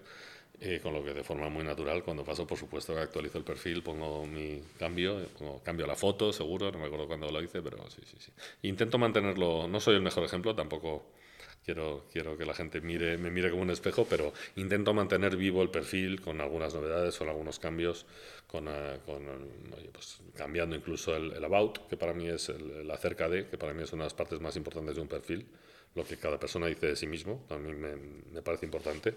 eh, con lo que de forma muy natural, cuando paso, por supuesto, actualizo el perfil, pongo mi cambio, pongo, cambio la foto, seguro, no me acuerdo cuándo lo hice, pero sí, sí, sí. Intento mantenerlo, no soy el mejor ejemplo, tampoco quiero, quiero que la gente mire, me mire como un espejo, pero intento mantener vivo el perfil con algunas novedades, con algunos cambios, con, eh, con pues, cambiando incluso el, about, que para mí es el, acerca de, que para mí es una de las partes más importantes de un perfil, lo que cada persona dice de sí mismo, a mí me, me parece importante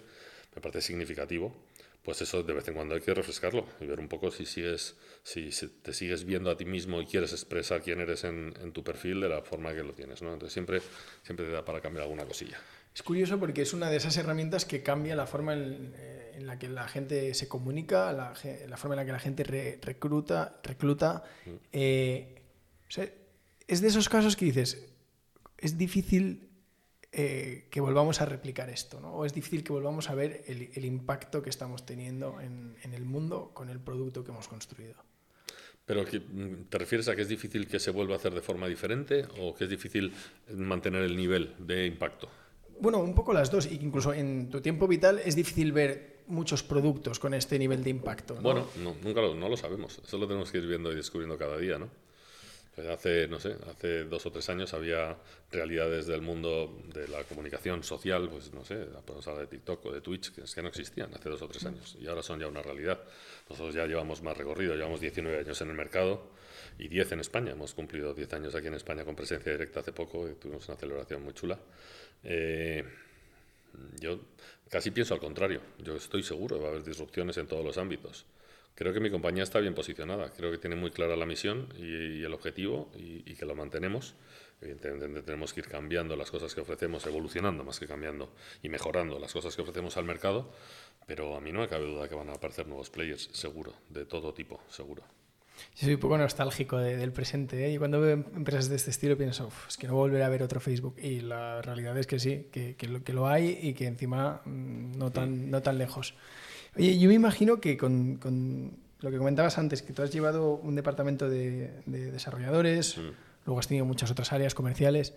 me parece significativo, pues eso de vez en cuando hay que refrescarlo y ver un poco si sigues, si te sigues viendo a ti mismo y quieres expresar quién eres en, tu perfil de la forma que lo tienes, ¿no? Entonces siempre, siempre te da para cambiar alguna cosilla. Es curioso porque es una de esas herramientas que cambia la forma en, eh, la que la gente se comunica, la, forma en la que la gente recluta. recluta mm. eh, es de esos casos que dices, es difícil eh, que volvamos a replicar esto, ¿no? O es difícil que volvamos a ver el, impacto que estamos teniendo en, el mundo con el producto que hemos construido. ¿Pero mm, te refieres a que es difícil que se vuelva a hacer de forma diferente o que es difícil mantener el nivel de impacto? Bueno, un poco las dos. Incluso en tu tiempo vital es difícil ver muchos productos con este nivel de impacto. Bueno, nunca lo, no lo sabemos. Eso lo tenemos que ir viendo y descubriendo cada día, ¿no? Pues hace, no sé, hace dos o tres años había realidades del mundo de la comunicación social, pues no sé, podemos hablar de TikTok o de Twitch, que, es que no existían hace dos o tres años y ahora son ya una realidad. Nosotros ya llevamos más recorrido, llevamos 19 años en el mercado y 10 en España. Hemos cumplido 10 años aquí en España con presencia directa hace poco y tuvimos una celebración muy chula. Eh, yo casi pienso al contrario, yo estoy seguro que va a haber disrupciones en todos los ámbitos. Creo que mi compañía está bien posicionada, creo que tiene muy clara la misión y, el objetivo y, que lo mantenemos. Evidentemente tenemos que ir cambiando las cosas que ofrecemos, evolucionando más que cambiando y mejorando las cosas que ofrecemos al mercado, pero a mí no me cabe duda que van a aparecer nuevos players, seguro, de todo tipo, seguro. Yo soy un poco nostálgico del presente ¿eh? y cuando veo empresas de este estilo pienso, es que no volveré a ver otro Facebook y la realidad es que sí, que, que, lo, que lo hay y que encima mm, no tan, no tan lejos. Oye, yo me imagino que con, con, lo que comentabas antes, que tú has llevado un departamento de, desarrolladores, mm. luego has tenido muchas otras áreas comerciales.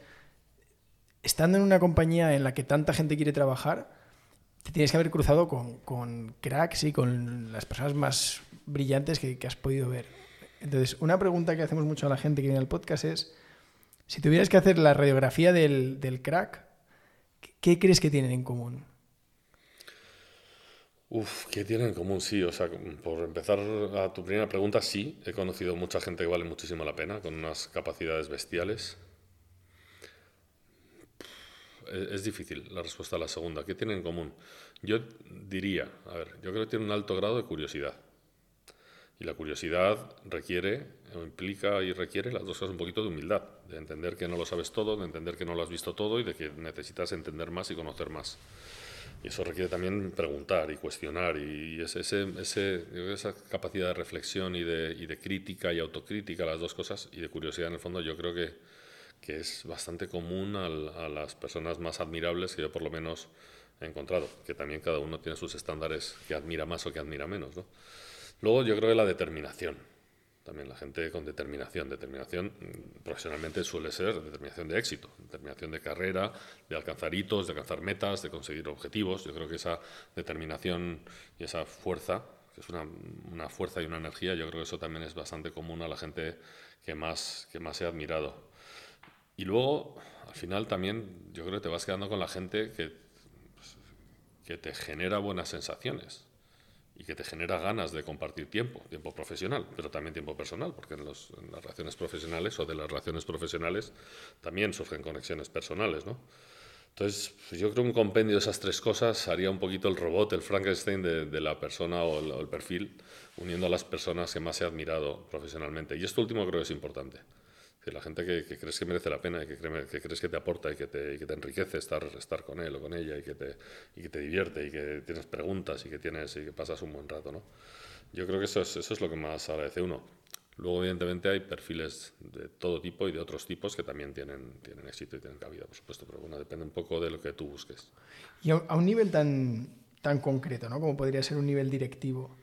Estando en una compañía en la que tanta gente quiere trabajar, te tienes que haber cruzado con, con cracks y con las personas más brillantes que, que, has podido ver. Entonces, una pregunta que hacemos mucho a la gente que viene al podcast es, si tuvieras que hacer la radiografía del, del crack, ¿qué crees que tienen en común? Uf, ¿qué tienen en común? Sí, o sea, por empezar a tu primera pregunta, sí, he conocido mucha gente que vale muchísimo la pena, con unas capacidades bestiales. Es, difícil la respuesta a la segunda. ¿Qué tienen en común? Yo diría, a ver, yo creo que tienen un alto grado de curiosidad. Y la curiosidad requiere, o implica y requiere las dos cosas un poquito de humildad, de entender que no lo sabes todo, de entender que no lo has visto todo y de que necesitas entender más y conocer más. Y eso requiere también preguntar y cuestionar y ese, ese, esa capacidad de reflexión y de, y de, crítica y autocrítica, las dos cosas, y de curiosidad en el fondo, yo creo que, que es bastante común a las personas más admirables que yo por lo menos he encontrado, que también cada uno tiene sus estándares que admira más o que admira menos. ¿no? Luego yo creo que la determinación, también la gente con determinación. Determinación mm, profesionalmente suele ser determinación de éxito, determinación de carrera, de alcanzar hitos, de alcanzar metas, de conseguir objetivos. Yo creo que esa determinación y esa fuerza, que es una, una fuerza y una energía, yo creo que eso también es bastante común a la gente que más, que más he admirado. Y luego, al final también, yo creo que te vas quedando con la gente que, pues, que te genera buenas sensaciones y que te genera ganas de compartir tiempo, tiempo profesional, pero también tiempo personal, porque en, las relaciones profesionales o de las relaciones profesionales también surgen conexiones personales, ¿no? Entonces, pues yo creo que un compendio de esas tres cosas haría un poquito el robot, el Frankenstein de, la persona o el, o el, perfil, uniendo a las personas que más he admirado profesionalmente. Y esto último creo que es importante la gente que, crees que merece la pena y que, crees que te aporta y que te, que te enriquece estar, estar con él o con ella y que, te, y que te divierte y que tienes preguntas y que, tienes, y que pasas un buen rato. ¿no? Yo creo que eso es, eso es lo que más agradece uno. Luego, evidentemente, hay perfiles de todo tipo y de otros tipos que también tienen, tienen éxito y tienen cabida, por supuesto, pero bueno, depende un poco de lo que tú busques. Y a, un nivel tan, tan concreto, ¿no? como podría ser un nivel directivo,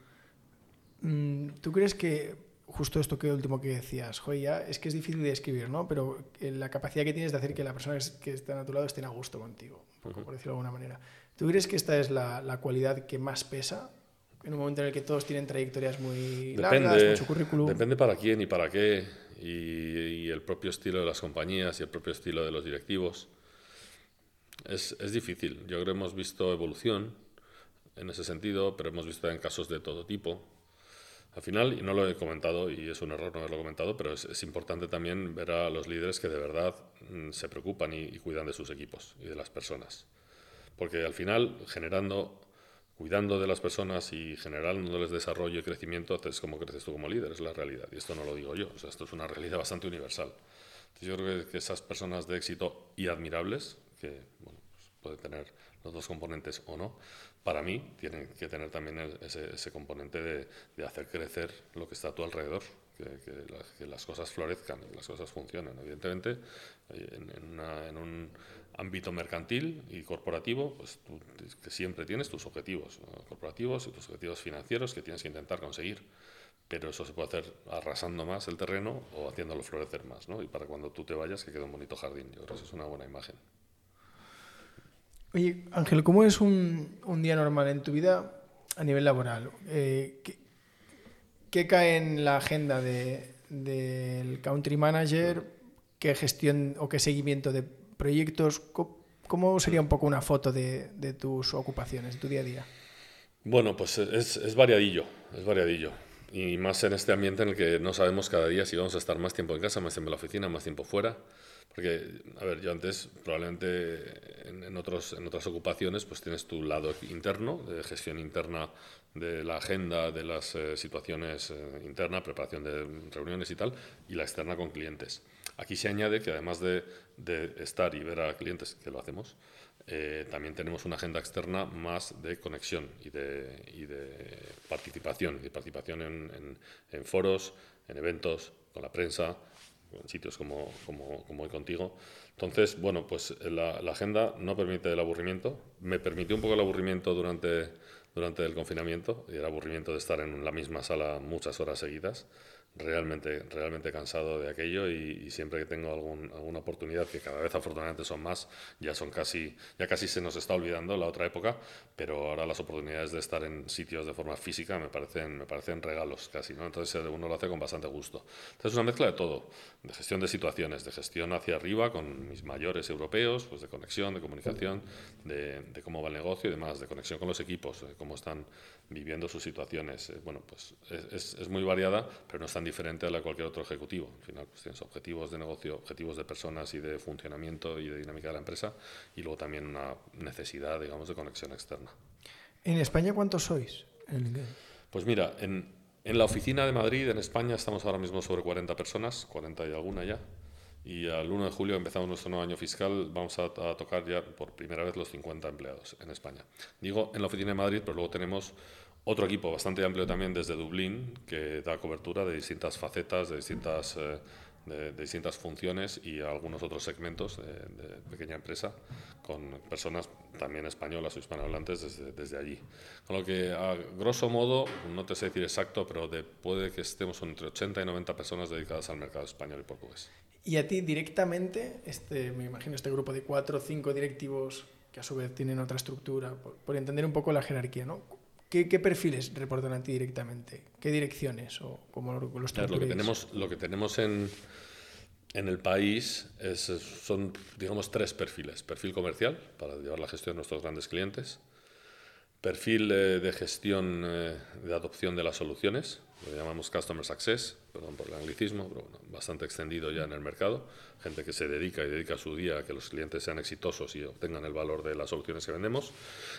mm, ¿tú crees que justo esto que último que decías, joya, es que es difícil de escribir, ¿no? Pero eh, la capacidad que tienes de hacer que la persona que está a tu lado esté a gusto contigo, por decirlo de alguna manera. ¿Tú crees que esta es la, la, cualidad que más pesa? En un momento en el que todos tienen trayectorias muy depende, largas, mucho currículum. Depende para quién y para qué, y, y, el propio estilo de las compañías y el propio estilo de los directivos. Es, es difícil. Yo creo que hemos visto evolución en ese sentido, pero hemos visto en casos de todo tipo al final, y no lo he comentado, y es un error no haberlo comentado, pero es, importante también ver a los líderes que de verdad mm, se preocupan y, cuidan de sus equipos y de las personas. Porque al final, generando, cuidando de las personas y generándoles desarrollo y crecimiento, es como creces tú como líder, es la realidad. Y esto no lo digo yo, esto es una realidad bastante universal. Entonces yo creo que, esas personas de éxito y admirables, que pueden tener los dos componentes o no, para mí tienen que tener también ese, componente de, hacer crecer lo que está a tu alrededor, que, las cosas florezcan, que las cosas funcionen. Evidentemente, en, en, un ámbito mercantil y corporativo, pues siempre tienes tus objetivos corporativos y tus objetivos financieros que tienes que intentar conseguir. Pero eso se puede hacer arrasando más el terreno o haciéndolo florecer más, ¿no? Y para cuando tú te vayas que quede un bonito jardín. Yo creo que es una buena imagen. Oye, Ángel, ¿cómo es un, un, día normal en tu vida a nivel laboral? Eh, ¿qué, ¿qué, cae en la agenda del de, country manager? ¿Qué gestión o qué seguimiento de proyectos? ¿Cómo sería un poco una foto de, de tus ocupaciones, de tu día a día? Bueno, pues es, es variadillo, es variadillo. Y más en este ambiente en el que no sabemos cada día si vamos a estar más tiempo en casa, más tiempo en la oficina, más tiempo fuera. Porque, a ver, yo antes probablemente en, otras ocupaciones pues tienes tu lado interno, de gestión interna de la agenda, de las eh, situaciones eh, internas, preparación de reuniones y tal, y la externa con clientes. Aquí se añade que además de, estar y ver a clientes, que lo hacemos, eh, también tenemos una agenda externa más de conexión y de, y de participación, de participación en, en, en foros, en eventos, con la prensa, en sitios como, como, como hoy contigo. Entonces, bueno, pues la, la, agenda no permite el aburrimiento. Me permitió un poco el aburrimiento durante, durante el confinamiento, y el aburrimiento de estar en la misma sala muchas horas seguidas realmente, realmente cansado de aquello y, siempre que tengo algún, alguna oportunidad, que cada vez afortunadamente son más, ya son casi, ya casi se nos está olvidando la otra época, pero ahora las oportunidades de estar en sitios de forma física me parecen, me parecen regalos casi, ¿no? Entonces uno lo hace con bastante gusto. Entonces es una mezcla de todo, de gestión de situaciones, de gestión hacia arriba con mis mayores europeos, pues de conexión, de comunicación, de, de cómo va el negocio y demás, de conexión con los equipos, de cómo están viviendo sus situaciones. Eh, bueno, pues es, es, muy variada, pero no es tan diferente a la de cualquier otro ejecutivo. Al final, pues tienes objetivos de negocio, objetivos de personas y de funcionamiento y de dinámica de la empresa, y luego también una necesidad, digamos, de conexión externa. ¿En España cuántos sois? Pues mira, en, En la oficina de Madrid, en España, estamos ahora mismo sobre 40 personas, 40 y alguna ya. Y al 1 de julio empezamos nuestro nuevo año fiscal, vamos a, tocar ya por primera vez los 50 empleados en España. Digo en la oficina de Madrid, pero luego tenemos otro equipo bastante amplio también desde Dublín, que da cobertura de distintas facetas, de distintas, eh, de, distintas funciones y algunos otros segmentos de, de, pequeña empresa, con personas también españolas o hispanohablantes desde, desde allí. Con lo que, a grosso modo, no te sé decir exacto, pero de, puede que estemos entre 80 y 90 personas dedicadas al mercado español y portugués. Y a ti directamente, este, me imagino este grupo de cuatro o cinco directivos que a su vez tienen otra estructura, por, por entender un poco la jerarquía, ¿no? ¿Qué, ¿Qué, perfiles reportan a ti directamente? ¿Qué direcciones o cómo lo, lo claro, lo que tenemos Lo que tenemos en, en el país es, son, digamos, tres perfiles. Perfil comercial, para llevar la gestión de nuestros grandes clientes. Perfil eh, de gestión eh, de adopción de las soluciones, lo llamamos Customer Success, perdón por el anglicismo, pero bueno, bastante extendido ya en el mercado. Gente que se dedica y dedica su día a que los clientes sean exitosos y obtengan el valor de las soluciones que vendemos.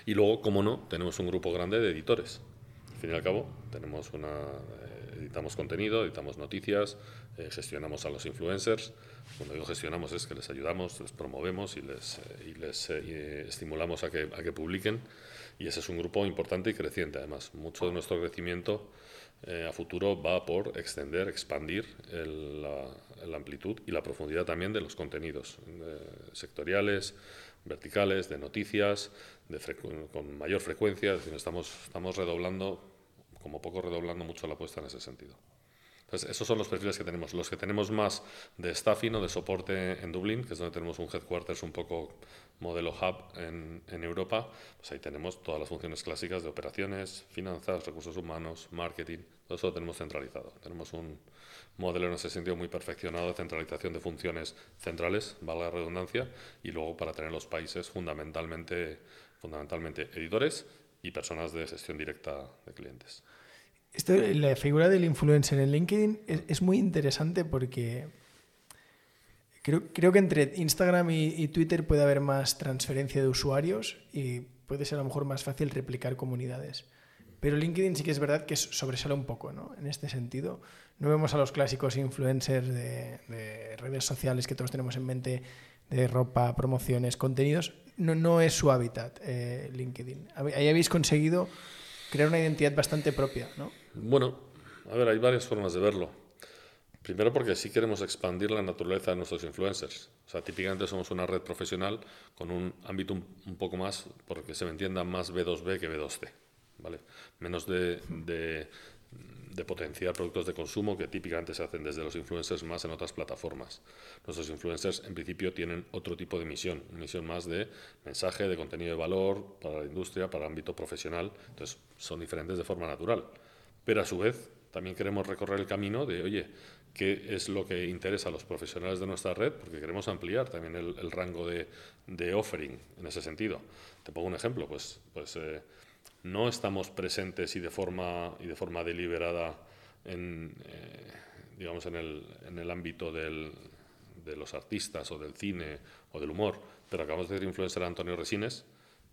Y luego, como no, tenemos un grupo grande de editores. Al fin y al cabo, tenemos una, eh, editamos contenido, editamos noticias, eh, gestionamos a los influencers. Cuando digo gestionamos es que les ayudamos, les promovemos y les, eh, y les eh, estimulamos a que, a que publiquen. Y ese es un grupo importante y creciente. Además, mucho de nuestro crecimiento eh, a futuro va por extender, expandir el, la, amplitud y la profundidad también de los contenidos eh, sectoriales, verticales, de noticias, de con mayor frecuencia. Estamos, estamos redoblando, como poco redoblando mucho la apuesta en ese sentido. Entonces, esos son los perfiles que tenemos. Los que tenemos más de staffing o de soporte en Dublín, que es donde tenemos un headquarters un poco modelo hub en, en, Europa, pues ahí tenemos todas las funciones clásicas de operaciones, finanzas, recursos humanos, marketing, todo eso lo tenemos centralizado. Tenemos un modelo en ese sentido muy perfeccionado de centralización de funciones centrales, valga la redundancia, y luego para tener los países fundamentalmente, fundamentalmente editores y personas de gestión directa de clientes. Esto, la figura del influencer en LinkedIn es, es muy interesante porque creo, creo, que entre Instagram y, y, Twitter puede haber más transferencia de usuarios y puede ser a lo mejor más fácil replicar comunidades. Pero LinkedIn sí que es verdad que sobresale un poco ¿no? en este sentido. No vemos a los clásicos influencers de, de redes sociales que todos tenemos en mente, de ropa, promociones, contenidos. No, no es su hábitat eh, LinkedIn. Ahí habéis conseguido crear una identidad bastante propia, ¿no? Bueno, a ver, hay varias formas de verlo. Primero porque sí queremos expandir la naturaleza de nuestros influencers. O sea, típicamente somos una red profesional con un ámbito un, poco más, porque se me entienda, más B2B que B2C. ¿vale? Menos de, de, potenciar productos de consumo que típicamente se hacen desde los influencers más en otras plataformas. Nuestros influencers en principio tienen otro tipo de misión, una misión más de mensaje, de contenido de valor para la industria, para el ámbito profesional. Entonces son diferentes de forma natural. Pero a su vez también queremos recorrer el camino de, oye, qué es lo que interesa a los profesionales de nuestra red, porque queremos ampliar también el, el rango de, de, offering en ese sentido. Te pongo un ejemplo, pues, pues eh, no estamos presentes y de forma, y de forma deliberada en, eh, digamos en, el, en el ámbito de los artistas o del cine o del humor, pero acabamos de ser influencer Antonio Resines,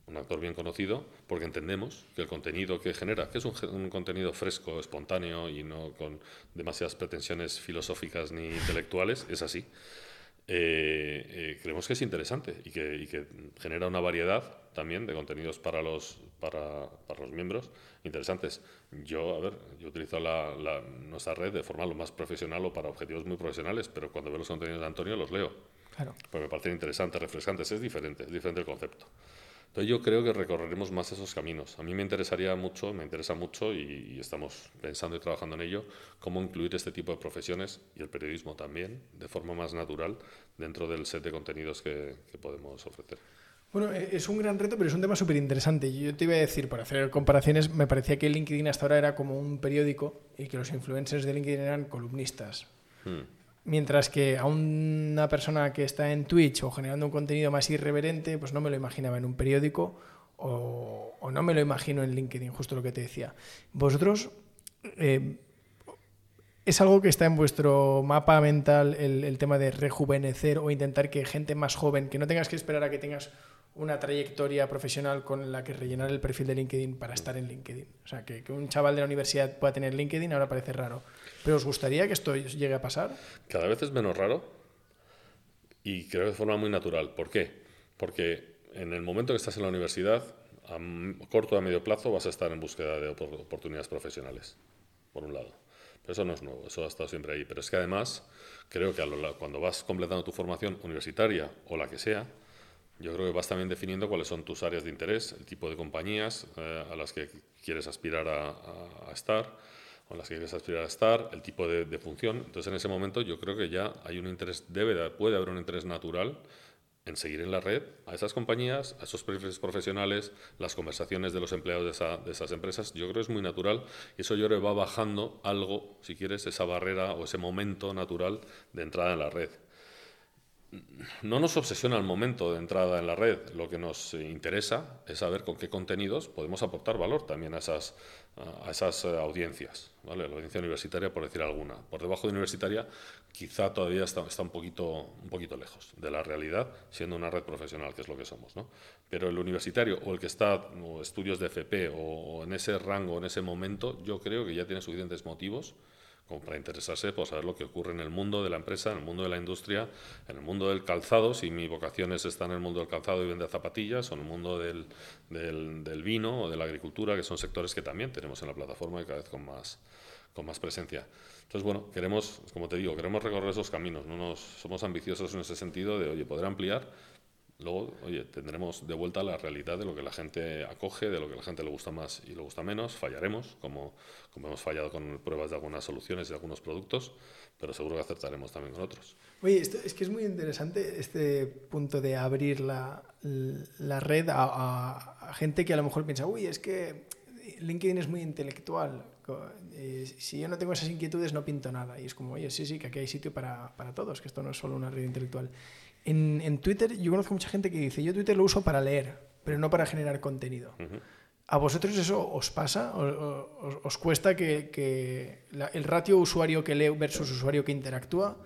un actor bien conocido, porque entendemos que el contenido que genera, que es un, un, contenido fresco, espontáneo y no con demasiadas pretensiones filosóficas ni intelectuales, es así. Eh, eh, creemos que es interesante y que, y que, genera una variedad también de contenidos para los, para, para, los miembros interesantes. Yo, a ver, yo utilizo la, la, nuestra red de forma lo más profesional o para objetivos muy profesionales, pero cuando veo los contenidos de Antonio los leo. Claro. Porque me parecen interesantes, refrescantes. Es diferente, es diferente el concepto. Entonces yo creo que recorreremos más esos caminos. A mí me interesaría mucho, me interesa mucho y, y, estamos pensando y trabajando en ello, cómo incluir este tipo de profesiones y el periodismo también de forma más natural dentro del set de contenidos que, que podemos ofrecer. Bueno, es un gran reto, pero es un tema súper interesante. Yo te iba a decir, por hacer comparaciones, me parecía que LinkedIn hasta ahora era como un periódico y que los influencers de LinkedIn eran columnistas. Hmm. Mientras que a una persona que está en Twitch o generando un contenido más irreverente, pues no me lo imaginaba en un periódico o, no me lo imagino en LinkedIn, justo lo que te decía. Vosotros, eh, ¿Es algo que está en vuestro mapa mental el, tema de rejuvenecer o intentar que gente más joven, que no tengas que esperar a que tengas una trayectoria profesional con la que rellenar el perfil de LinkedIn para estar en LinkedIn? O sea, que un chaval de la universidad pueda tener LinkedIn ahora parece raro. ¿Pero os gustaría que esto llegue a pasar? Cada vez es menos raro y creo de forma muy natural. ¿Por qué? Porque en el momento que estás en la universidad, a corto a medio plazo vas a estar en búsqueda de oportunidades profesionales, por un lado. Pero eso no es nuevo, eso ha estado siempre ahí. Pero es que además, creo que cuando vas completando tu formación universitaria o la que sea, yo creo que vas también definiendo cuáles son tus áreas de interés, el tipo de compañías eh, a las que quieres aspirar a, a, estar, en las que quieres aspirar a estar, el tipo de, de, función. Entonces, en ese momento, yo creo que ya hay un interés, debe, puede haber un interés natural en seguir en la red a esas compañías, a esos perfiles profesionales, las conversaciones de los empleados de, esa, de, esas empresas, yo creo que es muy natural y eso yo creo que va bajando algo, si quieres, esa barrera o ese momento natural de entrada en la red no nos obsesiona el momento de entrada en la red. Lo que nos interesa es saber con qué contenidos podemos aportar valor también a esas, a esas eh, audiencias. ¿vale? La audiencia universitaria, por decir alguna. Por debajo de universitaria, quizá todavía está, está, un, poquito, un poquito lejos de la realidad, siendo una red profesional, que es lo que somos. ¿no? Pero el universitario o el que está, o estudios de FP, o en ese rango, en ese momento, yo creo que ya tiene suficientes motivos como para interesarse por saber lo que ocurre en el mundo de la empresa, en el mundo de la industria, en el mundo del calzado, si mi vocación es estar en el mundo del calzado y vender zapatillas, o en el mundo del, del, del, vino o de la agricultura, que son sectores que también tenemos en la plataforma y cada vez con más, con más presencia. Entonces, bueno, queremos, como te digo, queremos recorrer esos caminos, no nos, somos ambiciosos en ese sentido de, oye, poder ampliar, Luego, oye, tendremos de vuelta la realidad de lo que la gente acoge, de lo que la gente le gusta más y le gusta menos. Fallaremos, como, como hemos fallado con pruebas de algunas soluciones y algunos productos, pero seguro que acertaremos también con otros. Oye, esto, es que es muy interesante este punto de abrir la, la red a, a, a, gente que a lo mejor piensa, uy, es que LinkedIn es muy intelectual. Si yo no tengo esas inquietudes, no pinto nada. Y es como, oye, sí, sí, que aquí hay sitio para, para todos, que esto no es solo una red intelectual. En, en, Twitter, yo conozco mucha gente que dice, yo Twitter lo uso para leer, pero no para generar contenido. Uh -huh. ¿A vosotros eso os pasa? ¿Os, os, cuesta que, que la, el ratio usuario que lee versus usuario que interactúa?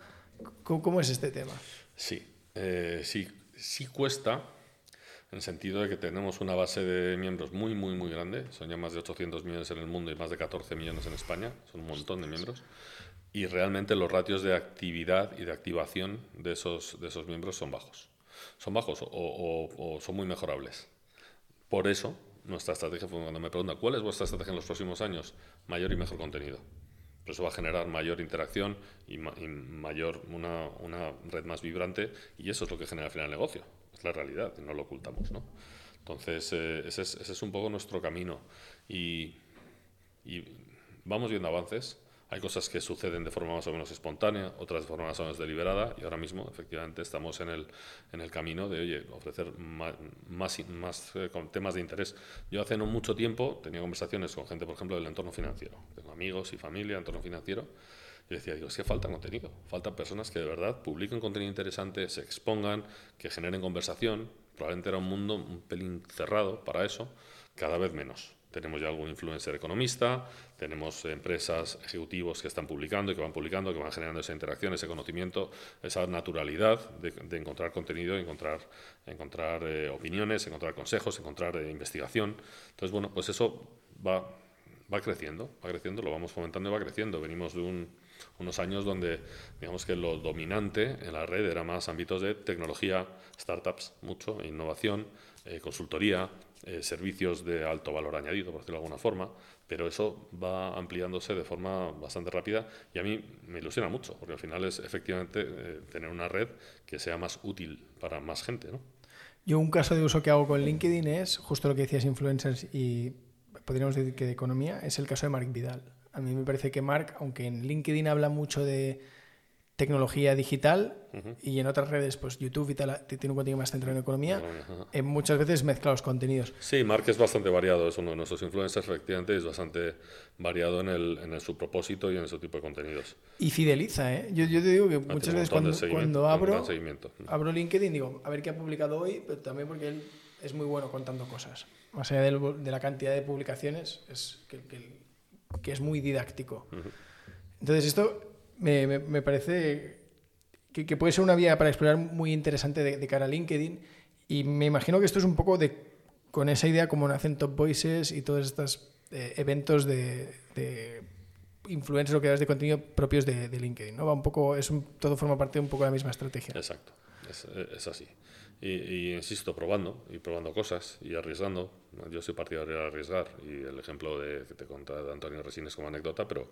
¿Cómo, cómo es este tema? Sí, eh, sí, sí cuesta, en el sentido de que tenemos una base de miembros muy, muy, muy grande. Son ya más de 800 millones en el mundo y más de 14 millones en España. Son un montón de miembros y realmente los ratios de actividad y de activación de esos, de esos miembros son bajos. Son bajos o, son muy mejorables. Por eso, nuestra estrategia fue cuando me preguntan cuál es vuestra estrategia en los próximos años, mayor y mejor contenido. Pero eso va a generar mayor interacción y mayor una, una, red más vibrante y eso es lo que genera al final el negocio. Es la realidad, no lo ocultamos. ¿no? Entonces, eh, ese, es, ese es un poco nuestro camino y, y vamos viendo avances hay cosas que suceden de forma más o menos espontánea, otras de forma más o menos deliberada, y ahora mismo, efectivamente, estamos en el, en el camino de oye, ofrecer más, más, más eh, con temas de interés. Yo hace no mucho tiempo tenía conversaciones con gente, por ejemplo, del entorno financiero. Tengo amigos y familia, entorno financiero. Y decía, digo, es que falta contenido. Faltan personas que de verdad publiquen contenido interesante, se expongan, que generen conversación. Probablemente era un mundo un pelín cerrado para eso, cada vez menos. Tenemos ya algún influencer economista, tenemos empresas, ejecutivos que están publicando y que van publicando, que van generando esa interacción, ese conocimiento, esa naturalidad de, encontrar contenido, encontrar, encontrar eh, opiniones, encontrar consejos, encontrar eh, investigación. Entonces, bueno, pues eso va, creciendo, va creciendo, lo vamos fomentando y va creciendo. Venimos de un, unos años donde, digamos que lo dominante en la red era más ámbitos de tecnología, startups, mucho, innovación, eh, consultoría, servicios de alto valor añadido, por decirlo de alguna forma, pero eso va ampliándose de forma bastante rápida y a mí me ilusiona mucho, porque al final es efectivamente eh, tener una red que sea más útil para más gente. ¿no? Yo un caso de uso que hago con LinkedIn es justo lo que decías influencers y podríamos decir que de economía, es el caso de Mark Vidal. A mí me parece que Mark, aunque en LinkedIn habla mucho de tecnología digital uh -huh. y en otras redes, pues YouTube y tal, tiene un contenido más centrado en economía, uh -huh. eh, muchas veces mezcla los contenidos. Sí, Mark es bastante variado, es uno de nuestros influencers, efectivamente, es bastante variado en, el, en el, su propósito y en su tipo de contenidos. Y fideliza, ¿eh? Yo, yo te digo que ah, muchas veces cuando, cuando abro, abro LinkedIn digo, a ver qué ha publicado hoy, pero también porque él es muy bueno contando cosas. Más allá de, de la cantidad de publicaciones, es que, que, que es muy didáctico. Uh -huh. Entonces esto me, me- parece que, puede ser una vía para explorar muy interesante de, cara a LinkedIn y me imagino que esto es un poco de con esa idea como nacen Top Voices y todos estos eh, eventos de, de influencers o creadores de contenido propios de, de LinkedIn. ¿no? Va un poco, es todo forma parte de un poco de la misma estrategia. Exacto, es así. Y, y insisto, probando, y probando cosas, y arriesgando. Yo soy partidario de arriesgar, y el ejemplo de, que te contaba de Antonio Resines como anécdota, pero,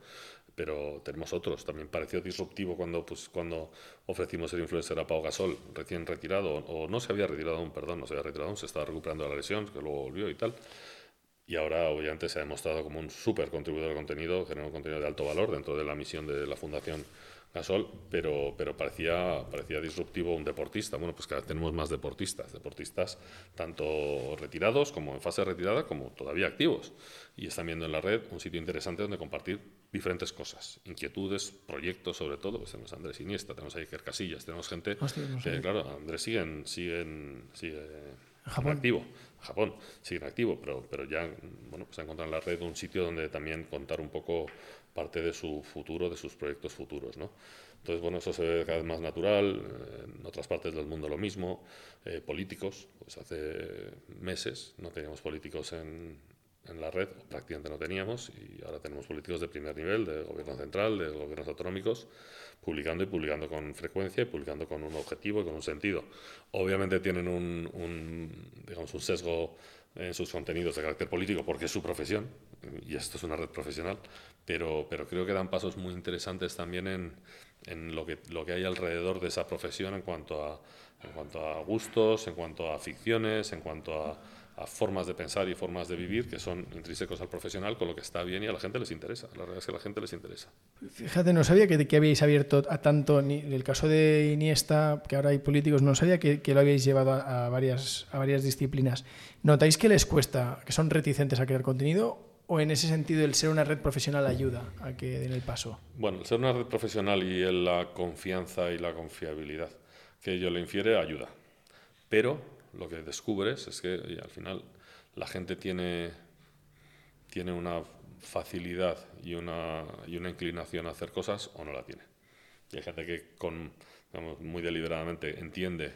pero tenemos otros. También pareció disruptivo cuando, pues, cuando ofrecimos el influencer a Pau Gasol, recién retirado, o no se había retirado aún, perdón, no se había retirado aún, se estaba recuperando la lesión, que luego volvió y tal. Y ahora, obviamente, se ha demostrado como un súper contribuidor de contenido, genera un contenido de alto valor dentro de la misión de la Fundación Gasol, pero, pero parecía, parecía disruptivo un deportista. Bueno, pues cada vez tenemos más deportistas, deportistas tanto retirados como en fase retirada, como todavía activos. Y están viendo en la red un sitio interesante donde compartir diferentes cosas, inquietudes, proyectos sobre todo. Pues tenemos a Andrés Iniesta, tenemos a Iker Casillas, tenemos gente Hostia, no que, sabía. claro, Andrés sigue en, sigue en- sigue en Japón. activo. Japón sigue en activo, pero, pero ya bueno, pues ha encontrado en la red un sitio donde también contar un poco parte de su futuro, de sus proyectos futuros. ¿no? Entonces, bueno, eso se ve cada vez más natural. En otras partes del mundo lo mismo. Eh, políticos, pues hace meses no teníamos políticos en, en la red, prácticamente no teníamos, y ahora tenemos políticos de primer nivel, de gobierno central, de gobiernos autonómicos, publicando y publicando con frecuencia y publicando con un objetivo y con un sentido. Obviamente tienen un, un, digamos, un sesgo en sus contenidos de carácter político porque es su profesión, y esto es una red profesional, pero, pero creo que dan pasos muy interesantes también en, en lo, que, lo que hay alrededor de esa profesión en cuanto a, en cuanto a gustos, en cuanto a ficciones, en cuanto a, a formas de pensar y formas de vivir que son intrínsecos al profesional, con lo que está bien y a la gente les interesa. La verdad es que a la gente les interesa. Fíjate, no sabía que, que habíais abierto a tanto, ni el caso de Iniesta, que ahora hay políticos, no sabía que, que lo habéis llevado a, a varias, a varias disciplinas. ¿Notáis que les cuesta, que son reticentes a crear contenido? ¿O en ese sentido el ser una red profesional ayuda a que den el paso? Bueno, el ser una red profesional y la confianza y la confiabilidad que ello le infiere ayuda. Pero lo que descubres es que al final la gente tiene, tiene una facilidad y una, y una inclinación a hacer cosas o no la tiene. Y hay gente que con, muy deliberadamente entiende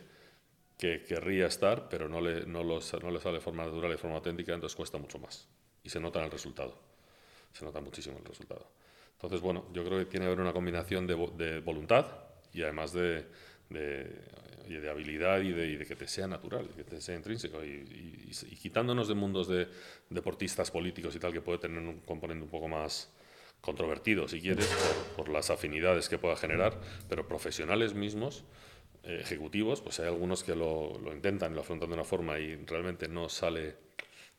que querría estar, pero no le, no, los- le sale de forma natural y de forma auténtica, entonces cuesta mucho más. Y se nota el resultado. Se nota muchísimo el resultado. Entonces, bueno, yo creo que tiene que haber una combinación de, vo- de voluntad y además de, de, habilidad y de, que te sea natural, que te sea intrínseco. Y, quitándonos de mundos de deportistas políticos y tal, que puede tener un componente un poco más controvertido, si quieres, por las afinidades que pueda generar, pero profesionales mismos, eh, ejecutivos, pues hay algunos que lo, lo intentan lo afrontan de una forma y realmente no sale,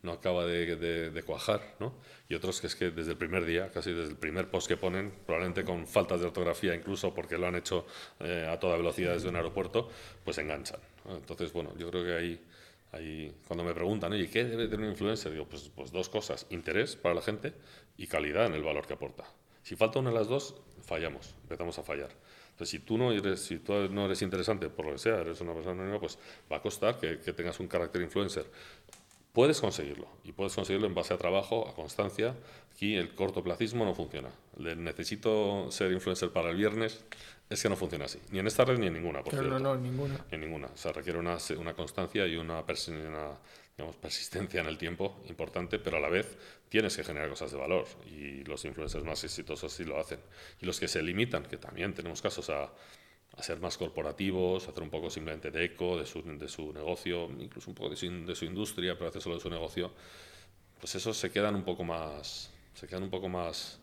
no acaba de, de- de cuajar, ¿no? Y otros que es que desde el primer día, casi desde el primer post que ponen, probablemente con faltas de ortografía incluso porque lo han hecho eh, a toda velocidad desde un aeropuerto, pues enganchan. ¿no? Entonces, bueno, yo creo que ahí, ahí cuando me preguntan, oye, ¿qué debe tener un influencer? Digo, pues, pues dos cosas, interés para la gente y calidad en el valor que aporta. Si falta una de las dos, fallamos, empezamos a fallar. Entonces, si tú no eres, si tú no eres interesante por lo que sea, eres una persona anónima, pues va a costar que, que tengas un carácter influencer. Puedes conseguirlo y puedes conseguirlo en base a trabajo, a constancia. Aquí el cortoplacismo no funciona. El necesito ser influencer para el viernes es que no funciona así. Ni en esta red ni en ninguna, por Pero no, cierto. no, ninguna. En ninguna. O sea, requiere una, constancia y una, una, digamos, persistencia en el tiempo importante, pero a la vez tienes que generar cosas de valor. Y los influencers más exitosos sí lo hacen. Y los que se limitan, que también tenemos casos a, ser más corporativos, a hacer un poco simplemente de eco de su, negocio, incluso un poco de su, de su industria, pero hacer solo de su negocio, pues esos se quedan un poco más, se quedan un poco más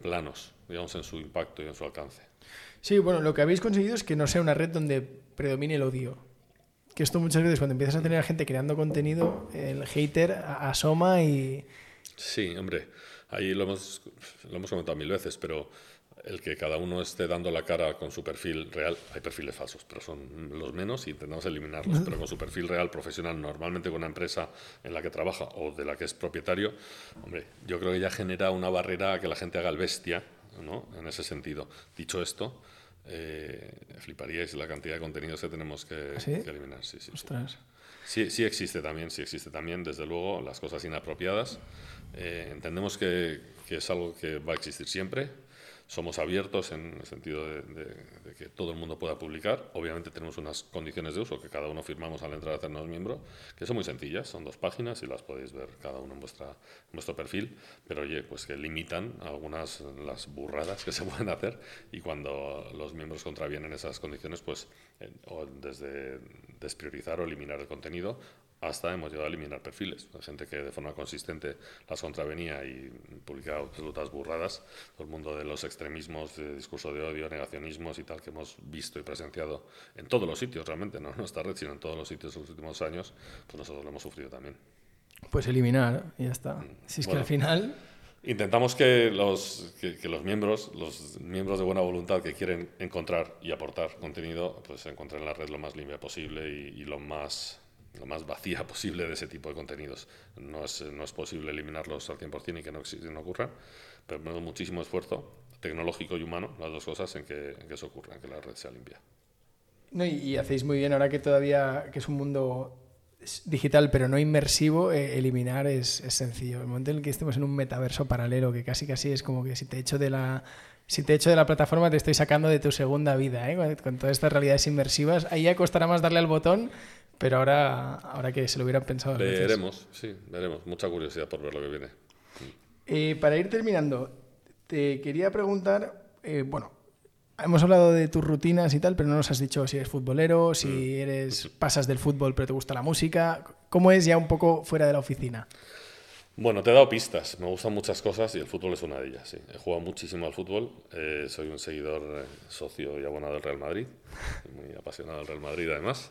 planos, digamos, en su impacto y en su alcance. Sí, bueno, lo que habéis conseguido es que no sea una red donde predomine el odio. Que esto muchas veces cuando empiezas a tener gente creando contenido, el hater asoma y... Sí, hombre, ahí lo hemos, lo hemos comentado mil veces, pero el que cada uno esté dando la cara con su perfil real, hay perfiles falsos, pero son los menos y intentamos eliminarlos, pero con su perfil real profesional, normalmente con una empresa en la que trabaja o de la que es propietario, hombre, yo creo que ya genera una barrera a que la gente haga el bestia, ¿no? En ese sentido. Dicho esto, eh, fliparíais la cantidad de contenidos que tenemos que, ¿Ah, sí? que eliminar. Sí, sí, sí. Ostras. Sí, sí existe también, sí existe también, desde luego, las cosas inapropiadas. Eh, entendemos que, que es algo que va a existir siempre, somos abiertos en el sentido de, que todo el mundo pueda publicar. Obviamente tenemos unas condiciones de uso que cada uno firmamos al entrar a hacernos miembro, que son muy sencillas, son dos páginas y las podéis ver cada uno en, vuestra, vuestro perfil, pero oye, pues que limitan algunas las burradas que se pueden hacer y cuando los miembros contravienen esas condiciones, pues eh, o desde despriorizar o eliminar el contenido hasta hemos llegado a eliminar perfiles. Hay gente que de forma consistente las contravenía y publicaba absolutas burradas. Todo el mundo de los extremismos, de discurso de odio, negacionismos y tal que hemos visto y presenciado en todos los sitios realmente, no en nuestra red, sino en todos los sitios en los últimos años, pues nosotros lo hemos sufrido también. Pues eliminar y ya está. Mm. Si es que al final... Intentamos que los, que, los miembros, los miembros de buena voluntad que quieren encontrar y aportar contenido, pues se encuentren en la red lo más limpia posible y lo más lo más vacía posible de ese tipo de contenidos. No es, no es posible eliminarlos al 100% y que no, no ocurran, pero tenemos muchísimo esfuerzo tecnológico y humano, las dos cosas, en que, en que eso ocurra, en que la red sea limpia. No, y, hacéis muy bien ahora que todavía, que es un mundo digital pero no inmersivo, eh, eliminar es, es, sencillo. El momento en el que estemos en un metaverso paralelo, que casi casi es como que si te echo de la si te echo de la plataforma te estoy sacando de tu segunda vida, ¿eh? con, con, todas estas realidades inmersivas, ahí ya costará más darle al botón, pero ahora, ahora que se lo hubieran pensado. Veremos, sí, veremos. Mucha curiosidad por ver lo que viene. Eh, para ir terminando, te quería preguntar, eh, bueno, hemos hablado de tus rutinas y tal, pero no nos has dicho si eres futbolero, si mm. eres pasas del fútbol pero te gusta la música. ¿Cómo es ya un poco fuera de la oficina? Bueno, te he dado pistas. Me gustan muchas cosas y el fútbol es una de ellas. Sí. He jugado muchísimo al fútbol. Eh, soy un seguidor socio y abonado del Real Madrid. Muy apasionado del Real Madrid, además.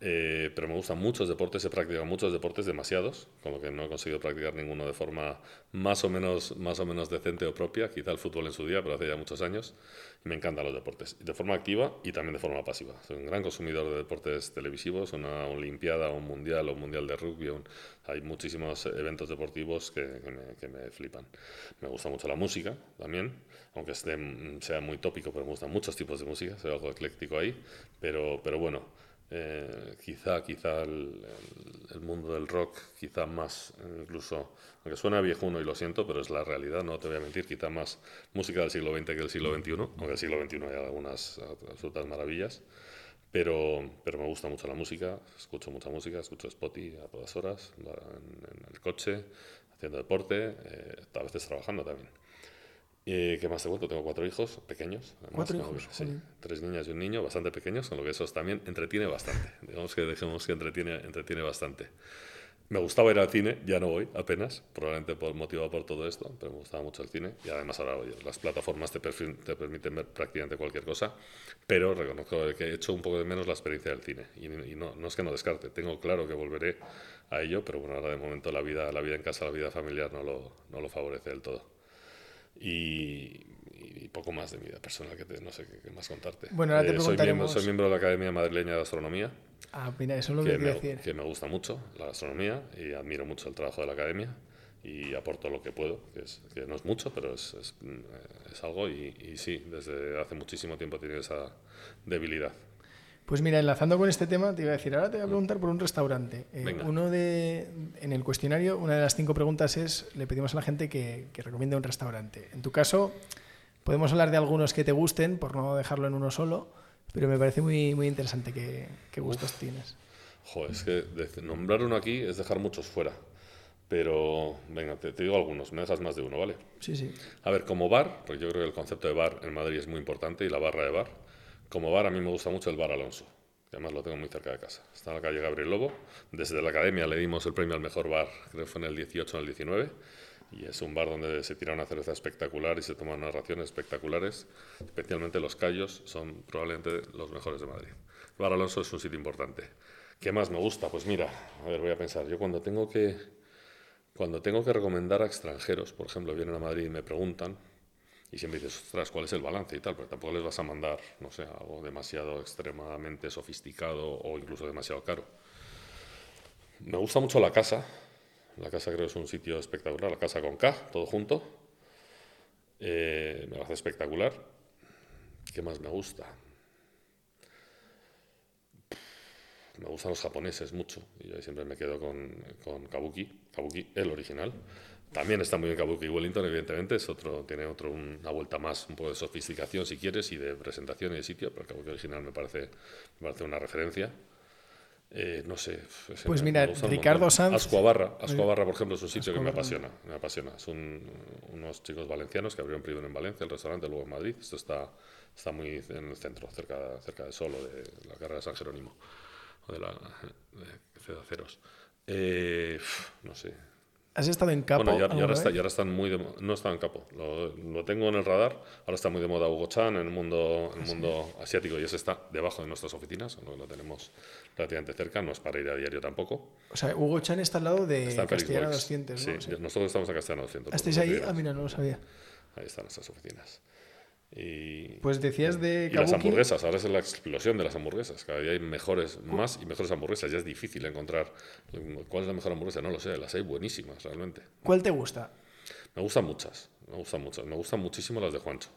Eh, pero me gustan muchos deportes, he practicado muchos deportes, demasiados, con lo que no he conseguido practicar ninguno de forma más o menos, más o menos decente o propia, quizá el fútbol en su día, pero hace ya muchos años, me encantan los deportes, de forma activa y también de forma pasiva. Soy un gran consumidor de deportes televisivos, una Olimpiada, un Mundial un Mundial de Rugby, hay muchísimos eventos deportivos que, me, que, me, flipan. Me gusta mucho la música también, aunque esté, sea muy tópico, pero me gustan muchos tipos de música, soy algo ecléctico ahí, pero, pero bueno eh, quizá quizá el, mundo del rock, quizá más, incluso, aunque suena viejuno y lo siento, pero es la realidad, no te voy a mentir, quizá más música del siglo XX que del siglo XXI, aunque en el siglo XXI hay algunas absolutas maravillas, pero, pero me gusta mucho la música, escucho mucha música, escucho Spotify a todas horas, en, el coche, haciendo deporte, eh, a veces trabajando también. ¿Y ¿Qué más te cuento? Tengo cuatro hijos pequeños. ¿Cuatro hijos? Sí, tres niñas y un niño bastante pequeños, con lo que eso también entretiene bastante. Digamos que dejemos que entretiene, entretiene bastante. Me gustaba ir al cine, ya no voy apenas, probablemente por, motivado por todo esto, pero me gustaba mucho el cine y además ahora las plataformas te, te, permiten ver prácticamente cualquier cosa, pero reconozco que he hecho un poco de menos la experiencia del cine y, no, no, es que no descarte, tengo claro que volveré a ello, pero bueno, ahora de momento la vida, la vida en casa, la vida familiar no lo, no lo favorece del todo y, poco más de mi vida personal, que no sé qué, más contarte. Bueno, ahora te eh, soy, miembro, soy miembro de la Academia Madrileña de Astronomía. Ah, mira, eso es lo que, me, decir. Que me gusta mucho la astronomía y admiro mucho el trabajo de la Academia y aporto lo que puedo, que, es, que no es mucho, pero es, es, es algo y, y, sí, desde hace muchísimo tiempo he tenido esa debilidad. Pues mira, enlazando con este tema, te iba a decir, ahora te voy a preguntar por un restaurante. Eh, uno de, en el cuestionario, una de las cinco preguntas es, le pedimos a la gente que, que recomiende un restaurante. En tu caso, podemos hablar de algunos que te gusten, por no dejarlo en uno solo, pero me parece muy, muy interesante qué, qué gustos tienes. Joder, es que nombrar uno aquí es dejar muchos fuera. Pero, venga, te, te, digo algunos, me dejas más de uno, ¿vale? Sí, sí. A ver, como bar, porque yo creo que el concepto de bar en Madrid es muy importante y la barra de bar como bar, a mí me gusta mucho el Bar Alonso, además lo tengo muy cerca de casa. Está en la calle Gabriel Lobo. Desde la academia le dimos el premio al mejor bar, creo que fue en el 18 o en el 19. Y es un bar donde se tira una cerveza espectacular y se toman narraciones espectaculares. Especialmente los callos son probablemente los mejores de Madrid. El Bar Alonso es un sitio importante. ¿Qué más me gusta? Pues mira, a ver, voy a pensar. Yo cuando tengo que, cuando tengo que recomendar a extranjeros, por ejemplo, vienen a Madrid y me preguntan, y siempre dices, ostras, ¿cuál es el balance y tal? Pero tampoco les vas a mandar, no sé, algo demasiado extremadamente sofisticado o incluso demasiado caro. Me gusta mucho la casa. La casa creo es un sitio espectacular. La casa con K, todo junto. Eh, me hace espectacular. ¿Qué más me gusta? me gustan los japoneses mucho y yo siempre me quedo con, con Kabuki, Kabuki, el original. También está muy bien Kabuki Wellington, evidentemente, es otro, tiene otro, una vuelta más, un poco de sofisticación si quieres y de presentación y de sitio, pero el Kabuki original me parece, me parece una referencia. Eh, no sé. Pues mira, Ricardo Sanz. Ascuabarra, Ascuabarra, por ejemplo, es un sitio que me apasiona. Me apasiona. Son unos chicos valencianos que abrieron primero en Valencia, el restaurante, luego en Madrid. Esto está, está muy en el centro, cerca, cerca de Solo, de la carrera de San Jerónimo, o de la de, de Aceros. Eh, no sé, ¿Has estado en Capo? Bueno, y ahora, está, están muy de, No estaba en Capo, lo, lo, tengo en el radar. Ahora está muy de moda Hugo Chan en el mundo, en el mundo asiático y ese está debajo de nuestras oficinas, lo tenemos relativamente cerca, no es para ir a diario tampoco. O sea, Hugo Chan está al lado de Castellana 200. Sí, nosotros estamos en Castellana 200. ¿Estáis ahí? Ah, mira, no lo sabía. Ahí están nuestras oficinas. Y, pues decías de y las hamburguesas, ahora es la explosión de las hamburguesas. Cada día hay mejores, más y mejores hamburguesas. Ya es difícil encontrar cuál es la mejor hamburguesa. No lo sé, las hay buenísimas realmente. ¿Cuál te gusta? Me gustan muchas, me gustan muchas. Me gustan muchísimo las de Juancho.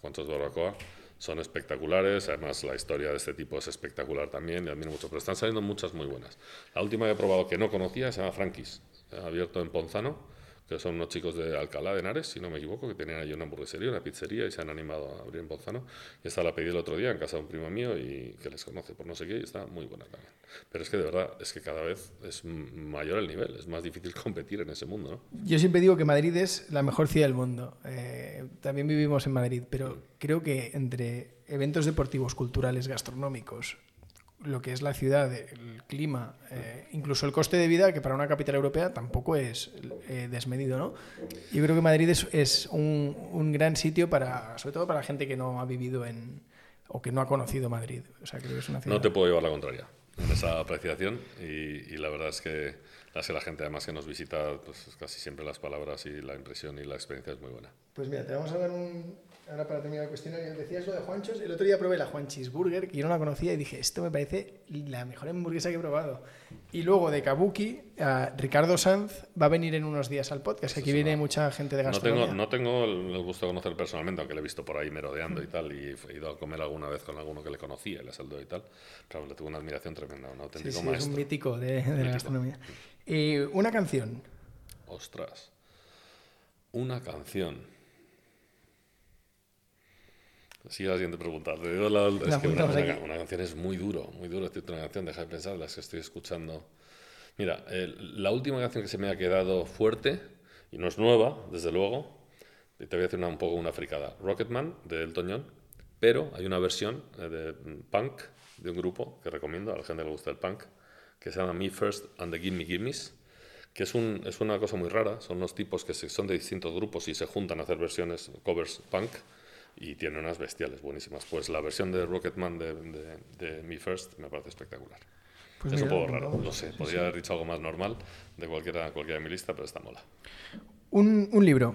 Juancho's Barbacoa son espectaculares. Además, la historia de este tipo es espectacular también y admiro mucho. Pero están saliendo muchas muy buenas. La última que he probado que no conocía se llama Frankis, abierto en Ponzano que son unos chicos de Alcalá de Henares, si no me equivoco, que tenían allí una hamburguesería, una pizzería y se han animado a abrir en Ponzano. Y esta la pedí el otro día en casa de un primo mío y que les conoce por no sé qué y está muy buena también. Pero es que de verdad, es que cada vez es mayor el nivel, es más difícil competir en ese mundo. ¿no? Yo siempre digo que Madrid es la mejor ciudad del mundo. Eh, también vivimos en Madrid, pero creo que entre eventos deportivos, culturales, gastronómicos, lo que es la ciudad, el clima, eh, incluso el coste de vida, que para una capital europea tampoco es eh, desmedido, ¿no? Yo creo que Madrid es, es un, un, gran sitio para, sobre todo para la gente que no ha vivido en o que no ha conocido Madrid. O sea, creo que es una ciudad... No te puedo llevar la contraria en esa apreciación y, y la verdad es que la, la gente además que nos visita, pues casi siempre las palabras y la impresión y la experiencia es muy buena. Pues mira, te vamos a dar un, ahora para terminar el cuestionario, decías lo de Juanchos. El otro día probé la Juan Cheeseburger, que yo no la conocía, y dije, esto me parece la mejor hamburguesa que he probado. Y luego de Kabuki, Ricardo Sanz va a venir en unos días al podcast. Aquí viene mucha gente de gastronomía. No tengo, no tengo el gusto de conocer personalmente, aunque le he visto por ahí merodeando y tal, y he ido a comer alguna vez con alguno que le conocía, le saludó y tal. Claro, le tuve una admiración tremenda, un auténtico sí, sí, maestro. Es un mítico de, de la gastronomía. Y una canción. Ostras. Una canción. Sigue la siguiente pregunta. es que una, una, una, canción es muy duro, muy duro. Una canción, deja de pensar las que estoy escuchando. Mira, la última canción que se me ha quedado fuerte, y no es nueva, desde luego, te voy a hacer una, un poco una fricada. Rocketman, de Elton John, pero hay una versión eh, de punk de un grupo que recomiendo a la gente que le gusta el punk, que se llama Me First and the Gimme Gimmes, que es, un, es una cosa muy rara. Son unos tipos que se, son de distintos grupos y se juntan a hacer versiones, covers punk y tiene unas bestiales buenísimas. Pues la versión de Rocketman de, de, de Me First me parece espectacular. Pues es mira, un poco raro, no sé, podría sí. haber dicho algo más normal de cualquiera, cualquiera de mi lista, pero está mola. Un, un libro.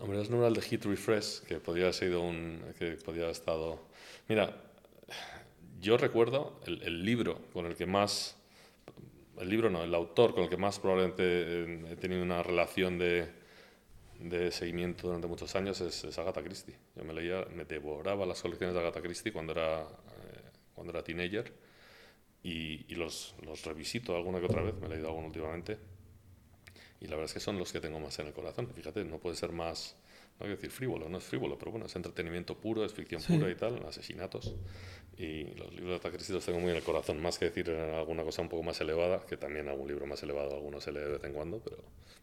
Hombre, es normal de Hit Refresh, que podría haber sido un. que podría haber estado. Mira, yo recuerdo el, el libro con el que más. El libro no, el autor con el que más probablemente he tenido una relación de, de seguimiento durante muchos años es, es, Agatha Christie. Yo me leía, me devoraba las colecciones de Agatha Christie cuando era, eh, cuando era teenager y, y los, los, revisito alguna que otra vez, me he leído alguno últimamente y la verdad es que son los que tengo más en el corazón. Fíjate, no puede ser más, no quiero decir frívolo, no es frívolo, pero bueno, es entretenimiento puro, es ficción sí. pura y tal, asesinatos. Y los libros de Agatha Christie los tengo muy en el corazón, más que decir alguna cosa un poco más elevada, que también algún libro más elevado, alguno se lee de vez en cuando, pero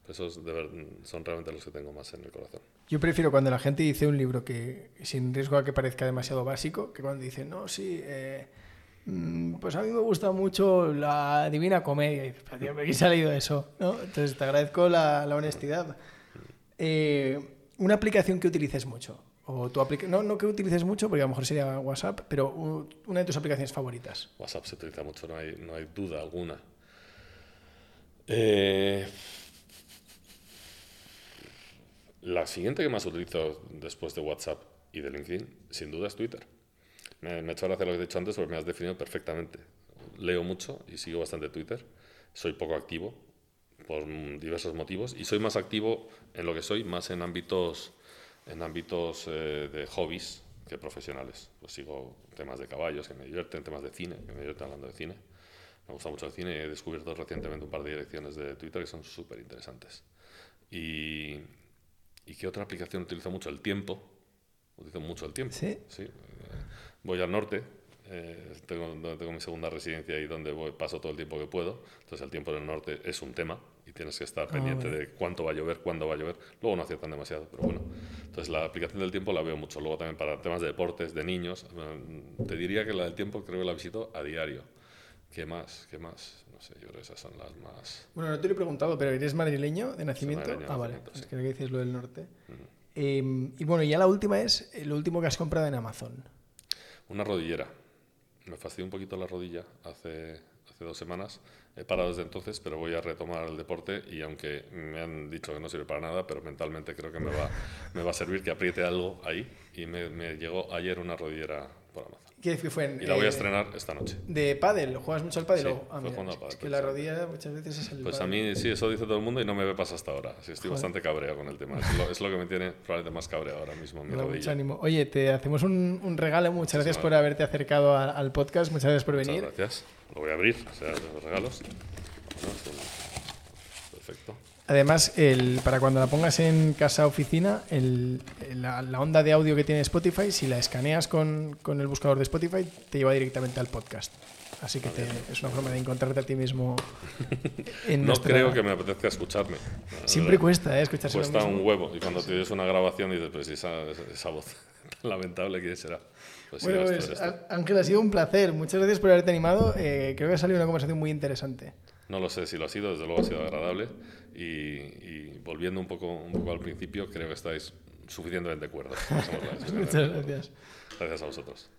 esos ver, son realmente los que tengo más en el corazón. Yo prefiero cuando la gente dice un libro que, sin riesgo a que parezca demasiado básico, que cuando dice, no, sí, eh, pues a mí me gusta mucho la Divina Comedia. Y dices, ¿quién se ha leído eso? ¿no? Entonces te agradezco la, la honestidad. Eh, una aplicación que utilices mucho. O tu no, no que utilices mucho, porque a lo mejor sería WhatsApp, pero una de tus aplicaciones favoritas. WhatsApp se utiliza mucho, no hay, no hay duda alguna. Eh, la siguiente que más utilizo después de WhatsApp y de LinkedIn, sin duda, es Twitter. Me ha hecho gracia lo que he dicho antes porque me has definido perfectamente. Leo mucho y sigo bastante Twitter. Soy poco activo por diversos motivos y soy más activo en lo que soy, más en ámbitos, en ámbitos eh, de hobbies que profesionales. Pues sigo temas de caballos que me divierten, temas de cine, que me divierten hablando de cine. Me gusta mucho el cine y he descubierto recientemente un par de direcciones de Twitter que son súper interesantes. Y, ¿Y qué otra aplicación utilizo mucho? El tiempo. Utilizo mucho el tiempo. ¿Sí? Sí. Voy al norte, eh, tengo, tengo mi segunda residencia y donde voy, paso todo el tiempo que puedo. Entonces el tiempo en el norte es un tema tienes que estar pendiente vale. de cuánto va a llover, cuándo va a llover. Luego no aciertan demasiado, pero bueno. Entonces la aplicación del tiempo la veo mucho. Luego también para temas de deportes, de niños. bueno, te diría que la del tiempo creo que la visito a diario. ¿Qué más? ¿Qué más? No sé, yo creo que esas son las más... Bueno, no te lo he preguntado, pero ¿eres madrileño de nacimiento? madrileño ah, vale. nacimiento, sí. que que dices lo del norte. Eh, y bueno, ya la última es lo último que has comprado en Amazon. Una rodillera. Me fastidió un poquito la rodilla hace, hace dos semanas. He parado desde entonces, pero voy a retomar el deporte y aunque me han dicho que no sirve para nada, pero mentalmente creo que me va, me va a servir que apriete algo ahí. Y me, me llegó ayer una rodillera por Amazon. ¿Qué fue en, Y la voy a eh, estrenar esta noche. De pádel, ¿juegas mucho al pádel? Sí, o- ah, mira, jugando al pádel, es que la rodilla muchas veces es el Pues a pádel. mí sí, eso dice todo el mundo y no me ve pasa hasta ahora. Sí, estoy Joder. bastante cabreado con el tema. Es lo, es lo que me tiene probablemente más cabreado ahora mismo mi da mucho rodilla. ánimo. Oye, te hacemos un, un regalo. Muchas gracias por haberte acercado a- al podcast. Muchas gracias por Muchas venir. gracias. Lo voy a abrir, o sea, los regalos. Perfecto. Además, el, para cuando la pongas en casa oficina, el- la, la onda de audio que tiene Spotify, si la escaneas con, con el buscador de Spotify, te lleva directamente al podcast. Así que te- es una forma de encontrarte a ti mismo. En No nuestra- creo que me apetezca escucharme. Siempre verdad. cuesta ¿eh? escucharse lo Cuesta mismo. un huevo. Y cuando tienes una grabación dices, pues esa, esa voz tan lamentable, ¿quién será? Pues Bueno, pues, Ángel, ha sido un placer. Muchas gracias por haberte animado. Eh, creo que ha salido una conversación muy interesante. No lo sé si lo ha sido, desde luego ha sido agradable. Y, y volviendo un poco, un poco al principio, creo que estáis suficientemente cuerdos. Muchas gracias. Gracias a vosotros.